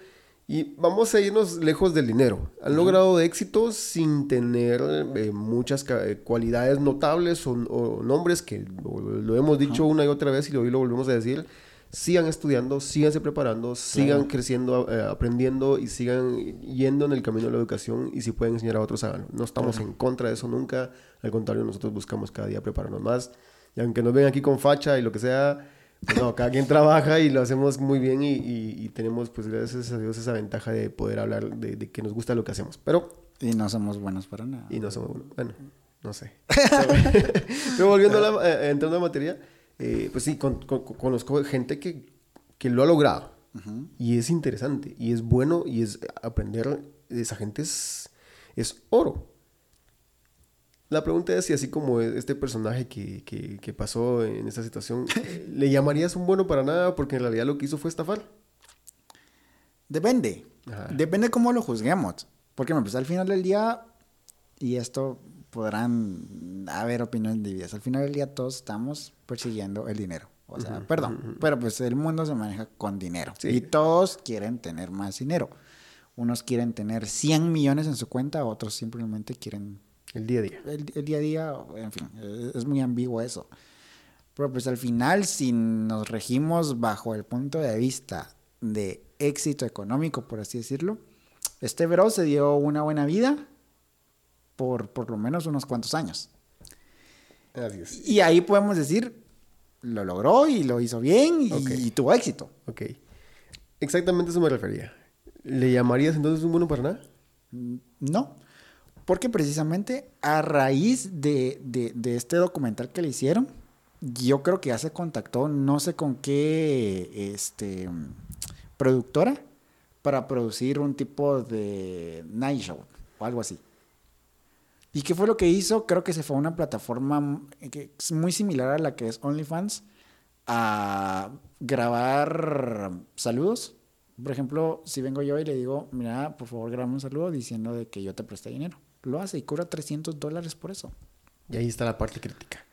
Y vamos a irnos lejos del dinero. Han logrado éxito sin tener eh, muchas eh, cualidades notables o, o nombres que lo, lo hemos dicho una y otra vez y hoy lo volvemos a decir. Sigan estudiando, síganse preparando, sigan Claro. creciendo, eh, aprendiendo y sigan yendo en el camino de la educación y si pueden enseñar a otros, háganlo. No estamos en contra de eso nunca, al contrario, nosotros buscamos cada día prepararnos más. Y aunque nos ven aquí con facha y lo que sea, pues no, cada quien trabaja y lo hacemos muy bien y, y- y tenemos, pues gracias a Dios, esa ventaja de poder hablar de, de que nos gusta lo que hacemos. Pero, Y no somos buenos para nada. y no somos, bueno, no sé. Pero volviendo a la, eh, entrando a materia, eh, pues sí, con- con- conozco gente que, que lo ha logrado. Y es interesante, y es bueno, y es aprender de esa gente es, es oro. La pregunta es si así como este personaje que, que- que pasó en esta situación, ¿le llamarías un bueno para nada? Porque en realidad lo que hizo fue estafar. Depende. Ajá. Depende cómo lo juzguemos. Porque pues, al final del día, y esto podrán haber opiniones divididas, al final del día todos estamos persiguiendo el dinero. O sea, perdón, pero pues el mundo se maneja con dinero. Sí. Y todos quieren tener más dinero. Unos quieren tener 100 millones en su cuenta, otros simplemente quieren El día a día. el, el día a día, en fin, es, muy ambiguo eso. Pero pues al final, si nos regimos bajo el punto de vista de éxito económico, por así decirlo, este bro se dio una buena vida por por lo menos unos cuantos años. Es. Y ahí podemos decir, lo logró y lo hizo bien y tuvo éxito. Ok. Exactamente a eso me refería. ¿Le llamarías entonces un bueno para nada? No, porque precisamente a raíz de, de- este documental que le hicieron, yo creo que ya se contactó, no sé con qué este, productora, para producir un tipo de night show o algo así. ¿Y qué fue lo que hizo? Creo que se fue a una plataforma que es muy similar a la que es OnlyFans a grabar saludos. Por ejemplo, si vengo yo y le digo, mira, por favor, graba un saludo diciendo de que yo te presté dinero. Lo hace y cobra 300 dólares por eso. Y ahí está la parte crítica.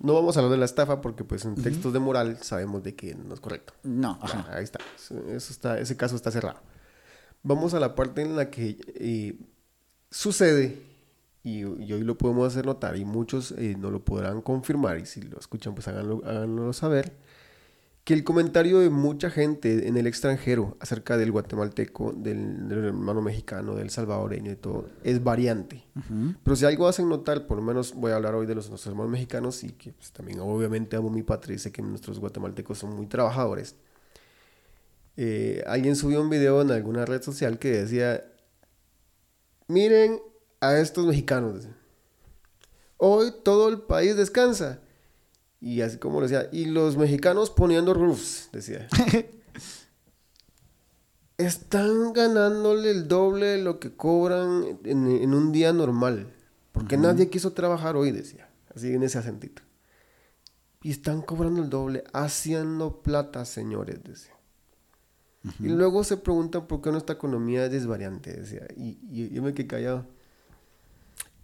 No vamos a hablar de la estafa porque pues en textos de moral sabemos de que no es correcto. No, Ya, ajá. ahí está. Eso está. Ese caso está cerrado. Vamos a la parte en la que eh, sucede, y, y hoy lo podemos hacer notar, y muchos eh, no lo podrán confirmar, y si lo escuchan, pues háganlo, háganlo saber, que el comentario de mucha gente en el extranjero acerca del guatemalteco, del, del hermano mexicano, del salvadoreño y todo, es variante. Pero si algo hacen notar, por lo menos voy a hablar hoy de los nuestros hermanos mexicanos y que pues, también obviamente amo mi patria y sé que nuestros guatemaltecos son muy trabajadores. Eh, alguien subió un video en alguna red social que decía, miren a estos mexicanos. Hoy todo el país descansa. Y así como decía, y los mexicanos poniendo roofs, decía. Están ganándole el doble de lo que cobran en, en un día normal. Porque nadie quiso trabajar hoy, decía. Así en ese acentito. Y están cobrando el doble, haciendo plata, señores, decía. Y luego se preguntan por qué nuestra economía es desvariante, decía. Y, y yo me quedé callado.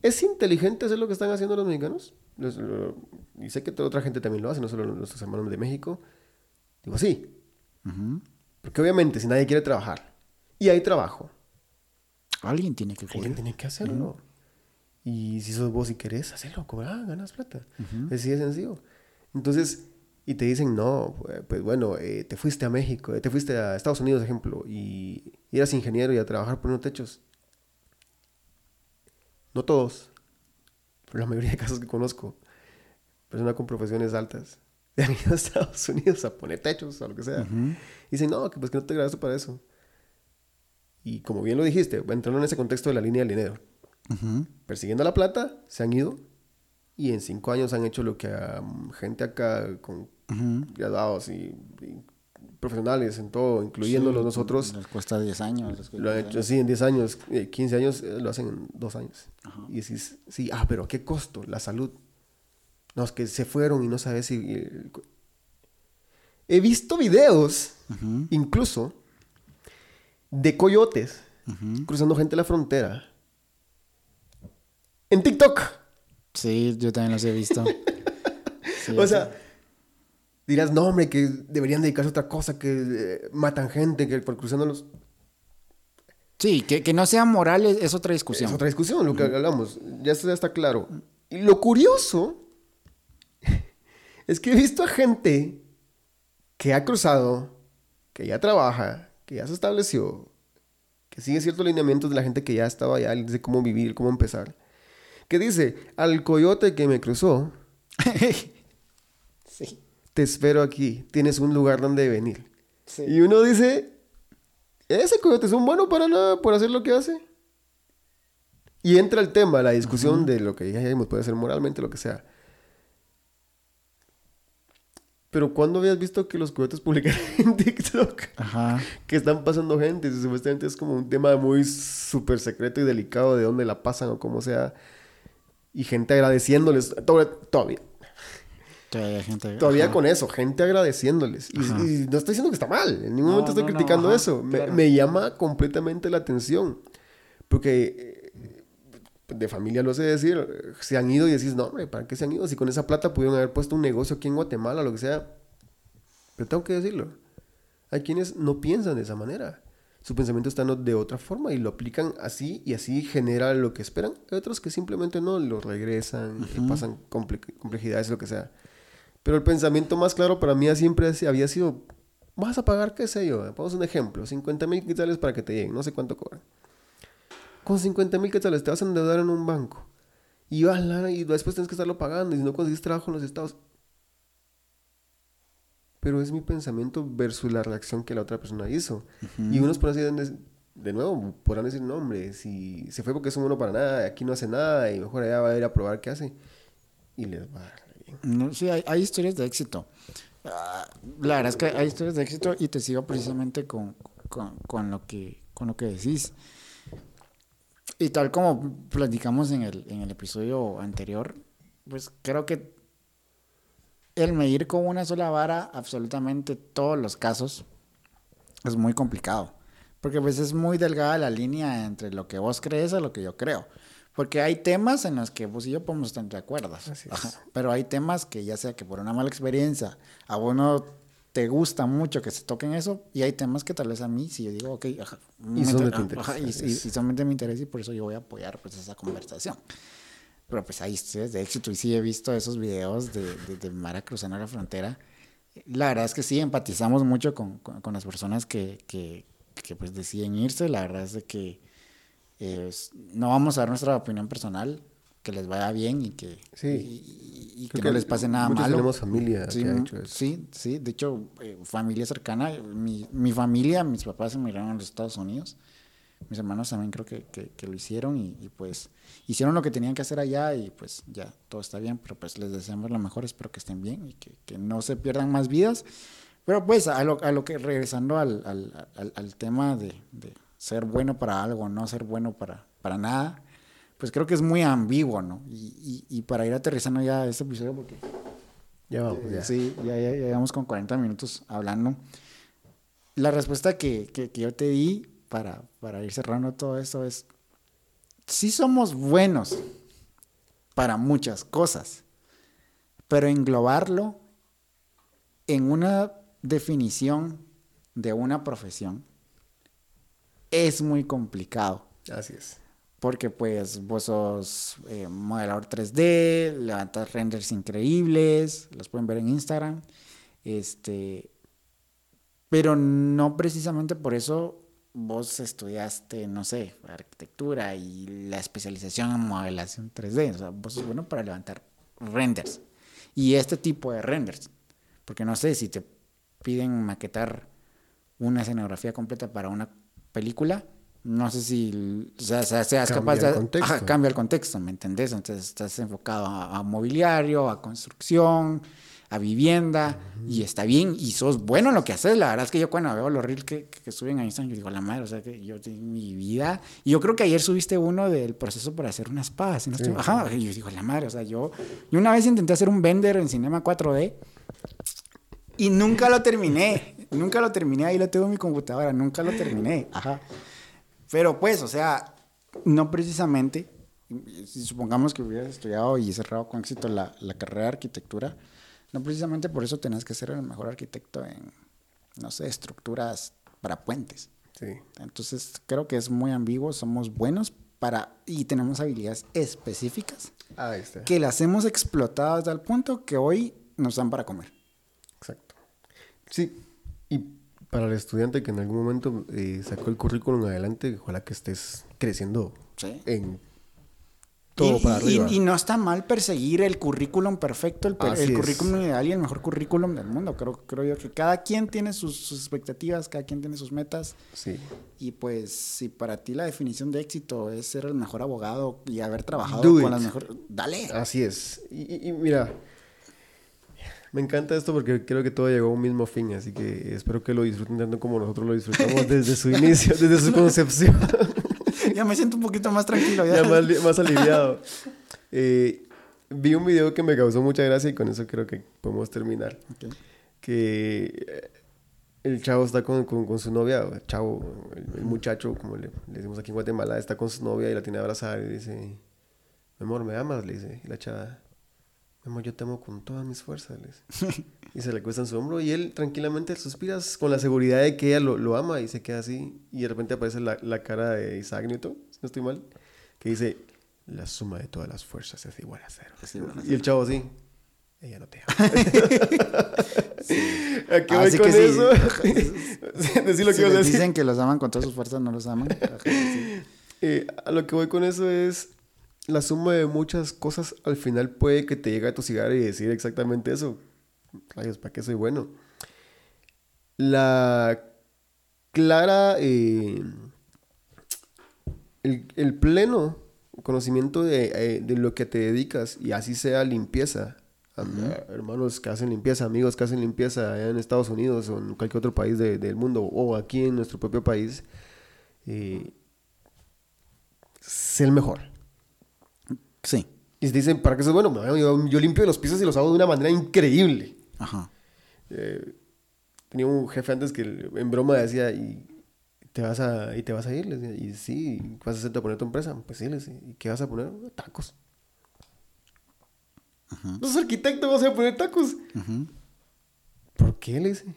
¿Es inteligente hacer lo que están haciendo los mexicanos? Y sé que toda otra gente también lo hace, no solo nuestros hermanos de México. Digo, sí. Porque obviamente si nadie quiere trabajar y hay trabajo, Alguien tiene que alguien tiene que hacerlo. Y si sos vos y querés, hacerlo, cobrar, ganas plata. Así de sencillo. Entonces, y te dicen, no, pues, pues, bueno, eh, te fuiste a México, eh, te fuiste a Estados Unidos, ejemplo, y, y eras ingeniero y a trabajar poniendo techos. No todos, pero la mayoría de casos que conozco, personas con profesiones altas, han ido a Estados Unidos a poner techos o lo que sea. Y dicen, no, que pues que no te grabaste para eso. Y como bien lo dijiste, entrando en ese contexto de la línea del dinero, Ujú. persiguiendo la plata, se han ido y en cinco años han hecho lo que a mm, gente acá con Ujú. graduados y, y profesionales en todo, incluyéndolos Sí, nosotros, Les cuesta 10 años. lo han hecho así en 10 años, eh, 15 años, eh, lo hacen en dos años. Ajá. Y decís, sí, ah, pero ¿a qué costo? La salud. No, es que se fueron y no sabes si... eh, He visto videos, incluso, de coyotes cruzando gente la frontera. En TikTok. Sí, yo también los he visto. Sí, o sea, dirás, no, hombre, que deberían dedicarse a otra cosa, que eh, matan gente, que por cruzando los... Sí, que, que no sea moral es, es otra discusión. Es otra discusión, lo que hablamos. Ya ya está claro. Y lo curioso es que he visto a gente que ha cruzado, que ya trabaja, que ya se estableció, que sigue ciertos lineamientos de la gente que ya estaba allá, de cómo vivir, cómo empezar. Que dice, al coyote que me cruzó, sí. Te espero aquí, tienes un lugar donde venir. Sí. Y uno dice, ese coyote es un bueno para nada por hacer lo que hace. Y entra el tema, la discusión de lo que dijimos, puede ser moralmente lo que sea. Pero ¿cuándo habías visto que los coyotes publican en TikTok? Ajá. Que están pasando gente, y supuestamente es como un tema muy súper secreto y delicado de dónde la pasan o como sea. Y gente agradeciéndoles, to- todavía, Todavía gente. Todavía con eso, gente agradeciéndoles. Y, no estoy diciendo que está mal, en ningún No, momento estoy no, no, criticando ajá, eso. Me, claro. me llama completamente la atención. Porque eh, de familia lo sé decir, se han ido y decís, no, hombre, ¿para qué se han ido? Si con esa plata pudieron haber puesto un negocio aquí en Guatemala, lo que sea. Pero tengo que decirlo. Hay quienes no piensan de esa manera. Su pensamiento está de otra forma y lo aplican así y así genera lo que esperan. Hay otros que simplemente no, lo regresan, eh, pasan comple- complejidades, lo que sea. Pero el pensamiento más claro para mí siempre había sido, vas a pagar, qué sé yo, pongamos un ejemplo, 50 mil quetzales para que te lleguen, no sé cuánto cobran. Con 50 mil quetzales te vas a endeudar en un banco y, vas la- y después tienes que estarlo pagando y si no consigues trabajo en los estados. Pero es mi pensamiento versus la reacción que la otra persona hizo. Y unos por así de, de nuevo podrán decir, no hombre, si se fue porque es un bueno para nada, aquí no hace nada y mejor allá va a ir a probar qué hace. Y les va a dar. No, sí, hay, hay historias de éxito. Ah, la verdad es que hay historias de éxito y te sigo precisamente con, con, con lo que, con lo que decís. Y tal como platicamos en el, en el episodio anterior, pues creo que el medir con una sola vara absolutamente todos los casos es muy complicado. Porque pues es muy delgada la línea entre lo que vos crees a lo que yo creo. Porque hay temas en los que vos y yo podemos estar de acuerdo. Ajá. Pero hay temas que ya sea que por una mala experiencia a vos no te gusta mucho que se toquen eso y hay temas que tal vez a mí si yo digo, ok, ajá, y, son de, tu ajá, y, y, y, son de mi interés y por eso yo voy a apoyar pues esa conversación. Pero pues ahí es de éxito y sí he visto esos videos de, de, de Mara cruzando la frontera. La verdad es que sí, empatizamos mucho con, con, con las personas que, que, que, pues deciden irse. La verdad es de que eh, no vamos a dar nuestra opinión personal, que les vaya bien y que, sí. y, y que no les pase nada malo. tenemos familia sí, que ha hecho eso. sí, sí, de hecho, eh, familia cercana, mi, mi familia, mis papás se emigraron a los Estados Unidos, mis hermanos también creo que, que, que lo hicieron y, y, pues hicieron lo que tenían que hacer allá y pues ya todo está bien, pero pues les deseamos lo mejor, espero que estén bien y que, que no se pierdan más vidas. Pero pues a lo, a lo que, regresando al, al, al, al tema de, de, ser bueno para algo, no ser bueno para, para nada, pues creo que es muy ambiguo, ¿no? Y, y, y para ir aterrizando ya este episodio, porque... Ya vamos, ya. Sí, ya, ya, ya llevamos con 40 minutos hablando. La respuesta que, que, que yo te di para, para ir cerrando todo esto es, sí somos buenos para muchas cosas, pero englobarlo en una definición de una profesión es muy complicado. Así es. Porque pues vos sos eh, modelador 3D, levantas renders increíbles, los pueden ver en Instagram. Este, pero no precisamente por eso vos estudiaste, no sé, arquitectura y la especialización en modelación 3D. O sea, vos sos bueno para levantar renders. Y este tipo de renders. Porque no sé si te piden maquetar una escenografía completa para una película, no sé si o sea, seas cambia capaz de... El ajá, cambia el contexto, ¿me entendés? Entonces estás enfocado a, a mobiliario, a construcción, a vivienda, uh -huh. y está bien, y sos bueno en lo que haces. La verdad es que yo cuando veo los reels que, que, que, suben a Instagram, yo digo, la madre, o sea, que yo tengo mi vida. Y yo creo que ayer subiste uno del proceso para hacer una espada. ¿sí? No sí. Ajá, y yo digo, la madre, o sea, yo, yo una vez intenté hacer un vender en Cinema 4D y nunca lo terminé. Nunca lo terminé, ahí lo tengo en mi computadora, nunca lo terminé. Ajá. Pero pues, o sea, no precisamente, si supongamos que hubieras estudiado y cerrado con éxito la, la carrera de arquitectura, no precisamente por eso tenés que ser el mejor arquitecto en, no sé, estructuras para puentes. Sí. Entonces, creo que es muy ambiguo, somos buenos para y tenemos habilidades específicas Ahí está. que las hemos explotado hasta el punto que hoy nos dan para comer. Exacto. Sí, para el estudiante que en algún momento eh, sacó el currículum adelante, ojalá que estés creciendo sí. en todo y, para arriba. Y, y, no está mal perseguir el currículum perfecto, el, el currículum ideal y el mejor currículum del mundo. Creo, creo yo que cada quien tiene sus, sus, expectativas, cada quien tiene sus metas. Sí. Y pues, si para ti la definición de éxito es ser el mejor abogado y haber trabajado Do con it. las mejores. Dale. Así es. Y, y, mira, me encanta esto porque creo que todo llegó a un mismo fin, así que espero que lo disfruten tanto como nosotros lo disfrutamos desde su inicio, desde su concepción. ya me siento un poquito más tranquilo. Ya, ya más, más, aliviado. Eh, vi un video que me causó mucha gracia y con eso creo que podemos terminar. Okay. Que el chavo está con, con, con su novia, el chavo, el, el muchacho, como le, le, decimos aquí en Guatemala, está con su novia y la tiene abrazada y dice, mi amor, ¿me amas? Le dice. Y la chava, amor, yo te amo con todas mis fuerzas. Y se le cuesta en su hombro y él tranquilamente suspira con la seguridad de que ella lo, lo ama y se queda así. Y de repente aparece la, la cara de Isaac Newton, si no estoy mal, que dice, la suma de todas las fuerzas es igual a cero. Es igual a cero. Y el chavo así, ella no te ama. sí. ¿A qué Así voy con que eso? Sí. Decir lo si que decir. dicen que los aman con todas sus fuerzas, no los aman. Sí. Eh, a lo que voy con eso es la suma de muchas cosas al final puede que te llegue a tu cigarro y decir exactamente eso. Rayos, ¿para qué soy bueno? La clara, eh, el, el, pleno conocimiento de, eh, de, lo que te dedicas y así sea limpieza, hermanos que hacen limpieza, amigos que hacen limpieza allá en Estados Unidos o en cualquier otro país del mundo o aquí en nuestro propio país, eh, sé el mejor. Sí. Y dicen, ¿para qué eso es bueno? Yo, yo, limpio los pisos y los hago de una manera increíble. Ajá. Eh, tenía un jefe antes que en broma decía, ¿y te vas a, y te vas a ir? decía, y sí, ¿vas a hacerte a poner tu empresa? Pues sí, decía, ¿y qué vas a poner? Tacos. Ajá. ¿No arquitecto? ¿Vas a poner tacos? ¿Por qué? Le dice.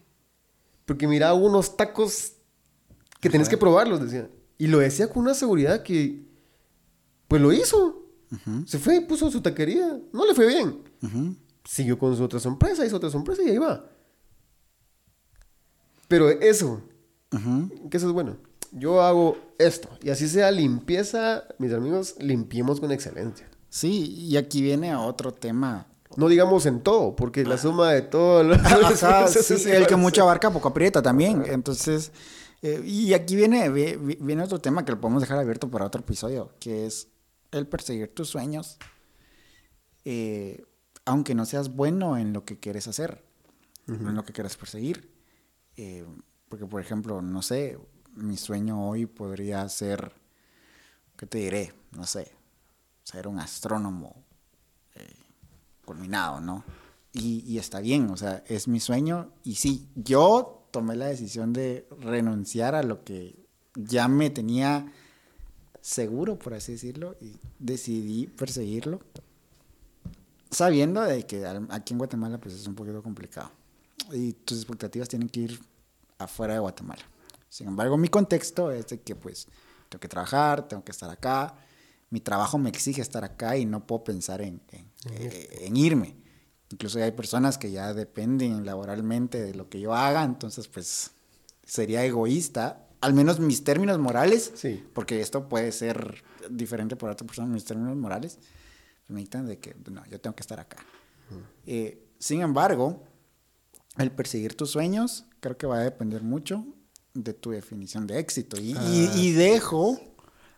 Porque mira unos tacos que tenés que probarlos, decía. Y lo decía con una seguridad que, pues lo hizo. Se fue y puso su taquería. No le fue bien. Siguió con su otra sorpresa, hizo otra sorpresa y ahí va. Pero eso, que eso es bueno. Yo hago esto. Y así sea limpieza, mis amigos, limpiemos con excelencia. Sí, y aquí viene otro tema. No digamos en todo, porque la suma de todo... Lo... sí, el que mucha barca poco aprieta también. Entonces, eh, y aquí viene, viene otro tema que lo podemos dejar abierto para otro episodio, que es el perseguir tus sueños, eh, aunque no seas bueno en lo que quieres hacer, en lo que quieres perseguir. Eh, porque, por ejemplo, no sé, mi sueño hoy podría ser, ¿qué te diré? No sé, ser un astrónomo eh, culminado, ¿no? Y, y, está bien, o sea, es mi sueño. Y sí, yo tomé la decisión de renunciar a lo que ya me tenía seguro, por así decirlo, y decidí perseguirlo, sabiendo de que aquí en Guatemala pues es un poquito complicado y tus expectativas tienen que ir afuera de Guatemala. Sin embargo, mi contexto es de que pues tengo que trabajar, tengo que estar acá, mi trabajo me exige estar acá y no puedo pensar en, en, irme. Incluso hay personas que ya dependen laboralmente de lo que yo haga, entonces pues sería egoísta al menos mis términos morales, sí. porque esto puede ser diferente por otra persona, mis términos morales me dictan de que no, yo tengo que estar acá. Eh, sin embargo, el perseguir tus sueños creo que va a depender mucho de tu definición de éxito. Y, y, dejo,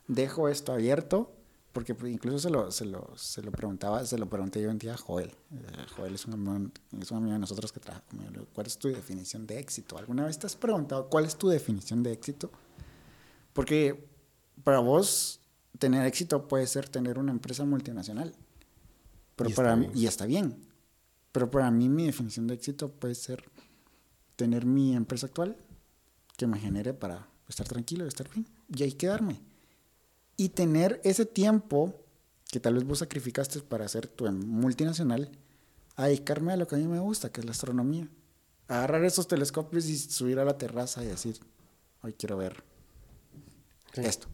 dejo esto abierto porque pues, incluso se lo, se lo, se lo preguntaba, se lo pregunté yo un día a Joel. Eh, Joel es un, amigo, es un amigo de nosotros que trabaja conmigo. ¿Cuál es tu definición de éxito? ¿Alguna vez te has preguntado cuál es tu definición de éxito? Porque para vos tener éxito puede ser tener una empresa multinacional. Pero y para mí, y está bien. Pero para mí mi definición de éxito puede ser tener mi empresa actual que me genere para estar tranquilo, estar bien y ahí quedarme y tener ese tiempo que tal vez vos sacrificaste para hacer tu multinacional, a dedicarme a lo que a mí me gusta, que es la astronomía. Agarrar esos telescopios y subir a la terraza y decir, hoy quiero ver esto.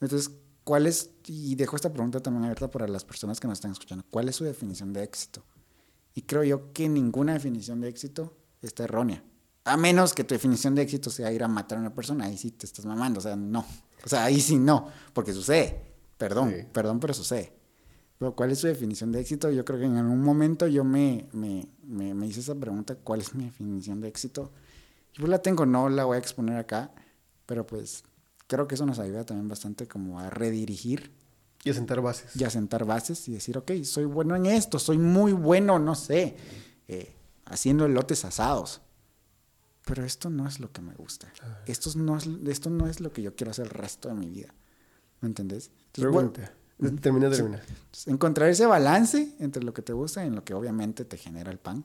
Entonces, ¿cuál es, y dejo esta pregunta también abierta para las personas que nos están escuchando, ¿cuál es su definición de éxito? Y creo yo que ninguna definición de éxito está errónea. A menos que tu definición de éxito sea ir a matar a una persona, ahí sí te estás mamando, o sea, no. O sea, ahí sí no, porque sucede. Perdón, perdón, pero sucede. Pero ¿cuál es su definición de éxito? Yo creo que en algún momento yo me, me, me, hice esa pregunta, ¿cuál es mi definición de éxito? Yo la tengo, no la voy a exponer acá, pero pues creo que eso nos ayuda también bastante como a redirigir. Y a sentar bases. Y a sentar bases y decir, ok, soy bueno en esto, soy muy bueno, no sé, eh, haciendo elotes asados pero esto no es lo que me gusta. Esto no es, esto no es lo que yo quiero hacer el resto de mi vida. ¿Me entendés? Pregunta. termina, termina. encontrar ese balance entre lo que te gusta y en lo que obviamente te genera el pan.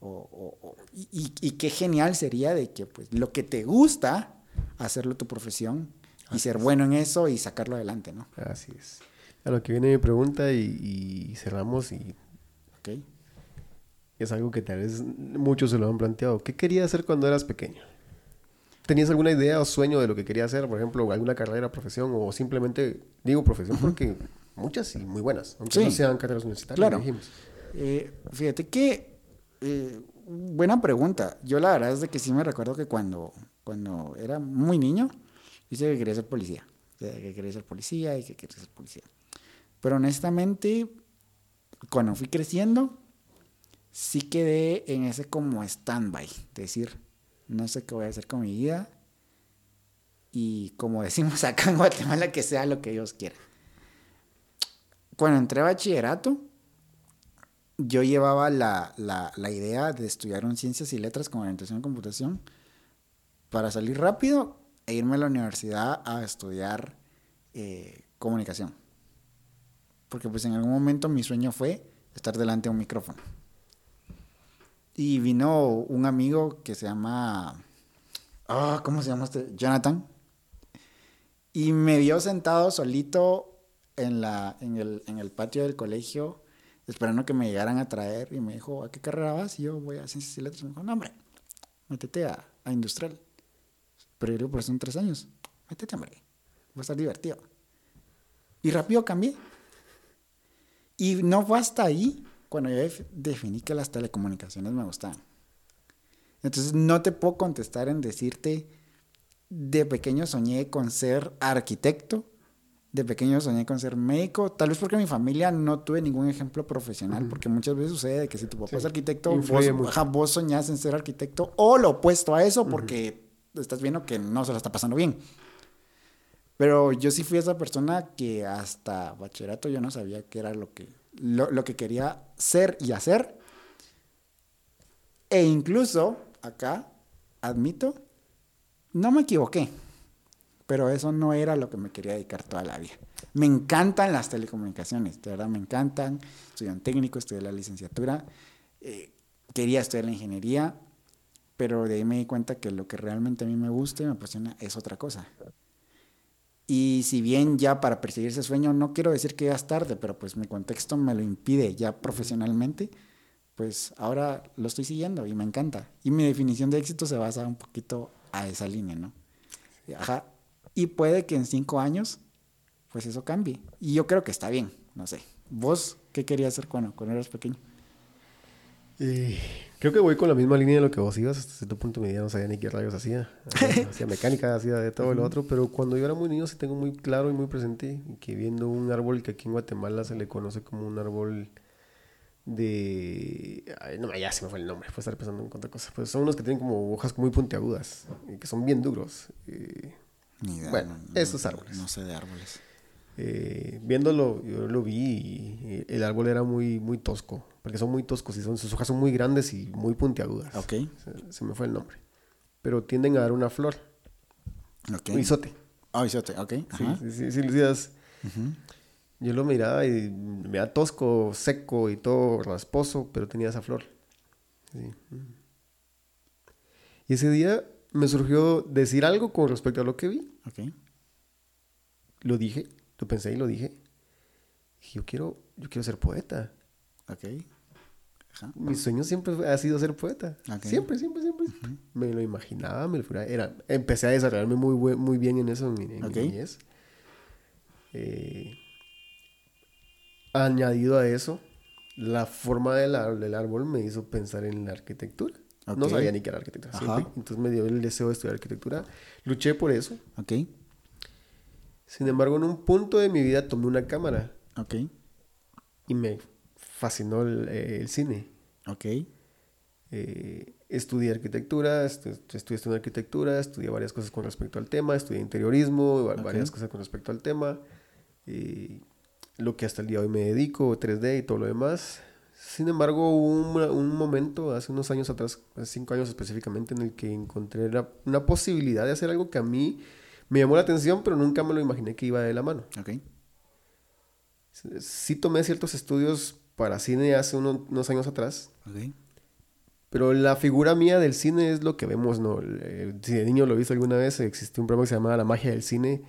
O, y, y, qué genial sería de que pues lo que te gusta, hacerlo tu profesión y ser bueno en eso y sacarlo adelante, ¿no? Así es. A lo que viene mi pregunta y, y cerramos y... Ok es algo que tal vez muchos se lo han planteado. ¿Qué querías hacer cuando eras pequeño? ¿Tenías alguna idea o sueño de lo que querías hacer? Por ejemplo, alguna carrera, profesión o simplemente, digo profesión porque muchas y muy buenas, aunque no sean carreras universitarias. Claro. Eh, fíjate que, eh, buena pregunta. Yo la verdad es de que sí me recuerdo que cuando, cuando era muy niño, dice que quería ser policía. Que quería ser policía y que quería ser policía. Pero honestamente, cuando fui creciendo, sí quedé en ese como stand-by, decir, no sé qué voy a hacer con mi vida y como decimos acá en Guatemala, que sea lo que Dios quiera. Cuando entré a bachillerato, yo llevaba la, la, la idea de estudiar un ciencias y letras con orientación en computación para salir rápido e irme a la universidad a estudiar eh, comunicación. Porque pues en algún momento mi sueño fue estar delante de un micrófono. Y vino un amigo que se llama... ah, ¿Cómo se llama este? Jonathan. Y me vio sentado solito en, la, en, el, en el patio del colegio, esperando que me llegaran a traer. Y me dijo, ¿a qué carrera vas? Y yo voy a Ciencias y Letras. Y me dijo, no, hombre, métete a, a Industrial. Pero yo digo, pero son tres años. Métete, hombre. Va a estar divertido. Y rápido cambié. Y no fue hasta ahí cuando yo def- definí que las telecomunicaciones me gustaban. Entonces no te puedo contestar en decirte, de pequeño soñé con ser arquitecto, de pequeño soñé con ser médico, tal vez porque en mi familia no tuve ningún ejemplo profesional, porque muchas veces sucede que si tu papá Sí. es arquitecto, vos, vos soñás en ser arquitecto, o lo opuesto a eso, porque estás viendo que no se la está pasando bien. Pero yo sí fui esa persona que hasta bachillerato yo no sabía qué era lo que, lo, lo que quería ser y hacer. E incluso acá, admito, no me equivoqué. Pero eso no era lo que me quería dedicar toda la vida. Me encantan las telecomunicaciones, de verdad me encantan. Estudié un técnico, estudié la licenciatura. eh, quería estudiar la ingeniería, pero de ahí me di cuenta que lo que realmente a mí me gusta y me apasiona es otra cosa. Y si bien ya para perseguir ese sueño, no quiero decir que ya es tarde, pero pues mi contexto me lo impide ya profesionalmente, pues ahora lo estoy siguiendo y me encanta. Y mi definición de éxito se basa un poquito a esa línea, ¿no? Ajá. Y puede que en cinco años, pues eso cambie. Y yo creo que está bien, no sé. ¿Vos qué querías hacer cuando, cuando eras pequeño? Y creo que voy con la misma línea de lo que vos ibas. Hasta cierto punto mi vida no sabía ni qué rayos hacía. Hacía, mecánica, hacía de todo lo otro. Pero cuando yo era muy niño sí tengo muy claro y muy presente que viendo un árbol que aquí en Guatemala se le conoce como un árbol de... Ay, no, ya se me fue el nombre. Puedo estar pensando en otra cosa. Pues son unos que tienen como hojas muy puntiagudas. Y que son bien duros. Ni idea. Bueno, no- no- esos árboles. No sé de árboles. Eh, viéndolo, yo lo vi y el árbol era muy, muy tosco, porque son muy toscos y son, sus hojas son muy grandes y muy puntiagudas. Ok. Se, se me fue el nombre. Pero tienden a dar una flor, Ok. un isote. Ah, isote, ok. Ajá. sí, sí, sí, Lucías. Yo lo miraba y me da tosco, seco y todo rasposo, pero tenía esa flor. Sí. Y ese día me surgió decir algo con respecto a lo que vi. Ok. Lo dije, lo pensé y lo dije. Dije, yo quiero, yo quiero ser poeta. Ok. Ajá. Mi sueño siempre ha sido ser poeta. Ok. Siempre, siempre, siempre. Me lo imaginaba, me lo. Era, empecé a desarrollarme muy, buen- muy bien en eso en mi, en mi Ok. niñez. Eh, añadido a eso, la forma del, del árbol me hizo pensar en la arquitectura. No Ok. sabía ni qué era arquitectura. Siempre. Entonces me dio el deseo de estudiar arquitectura. Luché por eso. Ok. Sin embargo, en un punto de mi vida tomé una cámara Ok. y me fascinó el, eh, el cine. Ok. Eh, estudié arquitectura, estu- estudié estudiando arquitectura, estudié varias cosas con respecto al tema, estudié interiorismo, varias cosas con respecto al tema, eh, lo que hasta el día de hoy me dedico, 3D y todo lo demás. Sin embargo, hubo un, un momento, hace unos años atrás, hace cinco años específicamente, en el que encontré la- una posibilidad de hacer algo que a mí me llamó la atención, pero nunca me lo imaginé que iba de la mano. Ok. Sí tomé ciertos estudios para cine hace uno- unos años atrás, Ok. pero la figura mía del cine es lo que vemos, ¿no? Si de niño lo viste alguna vez, existió un programa que se llamaba La magia del cine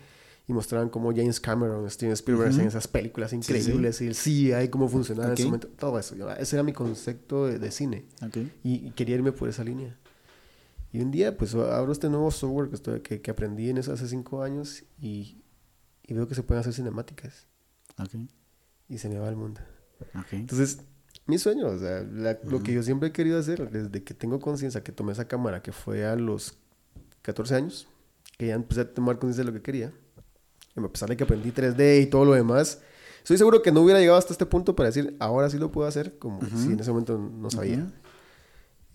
y mostraban cómo James Cameron, Steven Spielberg esas películas sí. increíbles y el CGI, cómo funcionaba en ese momento, todo eso. ese era mi concepto de, de cine Ok. y, y quería irme por esa línea. Y un día, pues abro este nuevo software que, estoy- que, que aprendí en eso hace cinco años y, y veo que se pueden hacer cinemáticas Ok. y se me va el mundo. Ok. Entonces, mi sueño, o sea, la- lo que yo siempre he querido hacer desde que tengo conciencia, que tomé esa cámara, que fue a los 14 años, que ya empecé a tomar conciencia de lo que quería, a pesar de que aprendí 3D y todo lo demás, estoy seguro que no hubiera llegado hasta este punto para decir, ahora sí lo puedo hacer, como Ujú. si en ese momento no sabía. Ujú.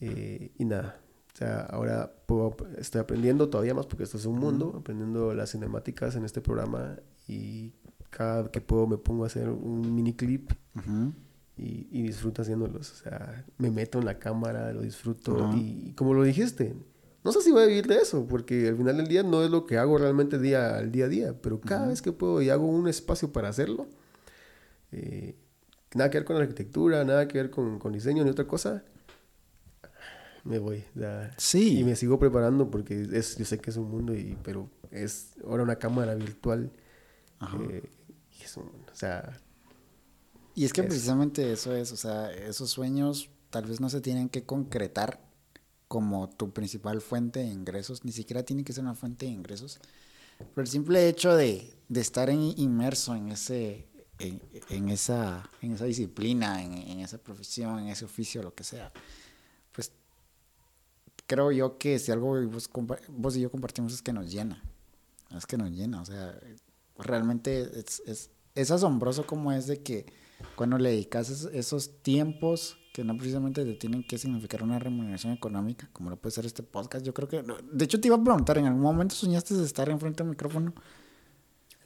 Eh, y nada, sea, ahora puedo, estoy aprendiendo todavía más, porque esto es un mundo, aprendiendo las cinemáticas en este programa, y cada que puedo me pongo a hacer un mini clip y, y disfruto haciéndolos. O sea, me meto en la cámara, lo disfruto. Y, como lo dijiste, no sé si voy a vivir de eso, porque al final del día no es lo que hago realmente día al día a día, pero cada vez que puedo y hago un espacio para hacerlo, eh, nada que ver con la arquitectura, nada que ver con, con diseño ni otra cosa, me voy. sí. Y me sigo preparando porque es, yo sé que es un mundo, y, pero es ahora una cámara virtual. Eh, y es un, o sea... Y es que precisamente eso es, o sea, esos sueños tal vez no se tienen que concretar como tu principal fuente de ingresos, ni siquiera tiene que ser una fuente de ingresos, pero el simple hecho de, de estar en, inmerso en ese, en, esa, en esa disciplina, en, en, esa profesión, en ese oficio, lo que sea, creo yo que si algo vos, y yo compartimos es que nos llena. Es que nos llena. O sea, realmente es, es, es asombroso como es de que cuando le dedicas esos tiempos que no precisamente te tienen que significar una remuneración económica, como lo puede ser este podcast, yo creo que... De hecho, te iba a preguntar, ¿en algún momento soñaste de estar enfrente del micrófono?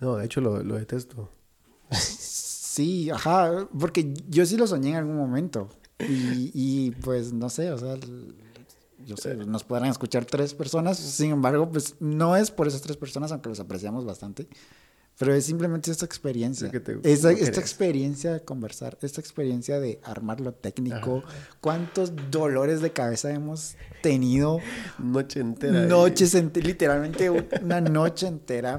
No, de hecho lo, lo detesto. sí, ajá, porque yo sí lo soñé en algún momento. Y, y pues no sé, o sea, yo sé, nos podrán escuchar tres personas, sin embargo, pues no es por esas tres personas, aunque los apreciamos bastante, pero es simplemente esta experiencia, esta, experiencia de conversar, esta experiencia de armar lo técnico, cuántos dolores de cabeza hemos tenido. Noche entera. Noches, literalmente una noche entera,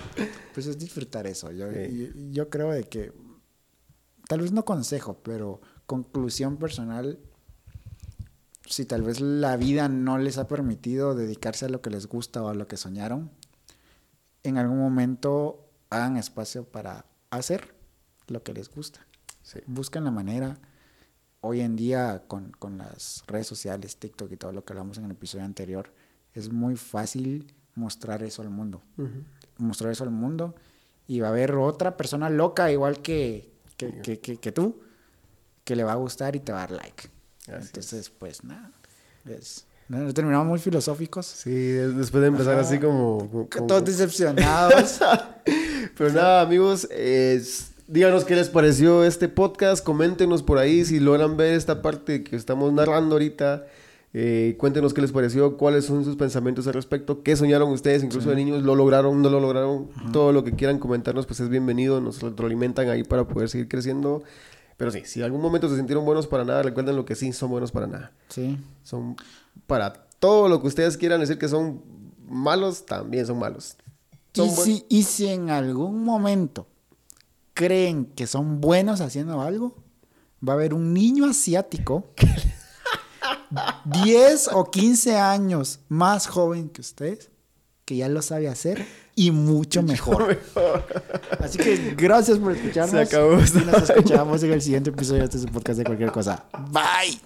pues es disfrutar eso. Yo, yo, yo creo de que, tal vez no consejo, pero conclusión personal si tal vez la vida no les ha permitido dedicarse a lo que les gusta o a lo que soñaron, en algún momento hagan espacio para hacer lo que les gusta. Busquen la manera. Hoy en día, con, las redes sociales, TikTok y todo lo que hablamos en el episodio anterior, es muy fácil mostrar eso al mundo. Mostrar eso al mundo. Y va a haber otra persona loca, igual que, que tú, que le va a gustar y te va a dar like. Entonces, pues nada. terminamos muy filosóficos. Sí, después de empezar así como, Todos decepcionados. Pero nada, amigos, díganos qué les pareció este podcast. Coméntenos por ahí si logran ver esta parte que estamos narrando ahorita. Eh, cuéntenos qué les pareció, cuáles son sus pensamientos al respecto, qué soñaron ustedes, incluso de niños, lo lograron, no lo lograron. Todo lo que quieran comentarnos, pues es bienvenido. Nos retroalimentan ahí para poder seguir creciendo. Pero sí, si en algún momento se sintieron buenos para nada, recuerden lo que sí son buenos para nada. Sí. Son para todo lo que ustedes quieran decir que son malos, también son malos. y, si, y si en algún momento creen que son buenos haciendo algo, va a haber un niño asiático 10 o 15 años más joven que ustedes que ya lo sabe hacer y mucho mejor. Así que gracias por escucharnos. Se acabó. Y nos escuchamos en el siguiente episodio de este podcast de cualquier cosa. Bye.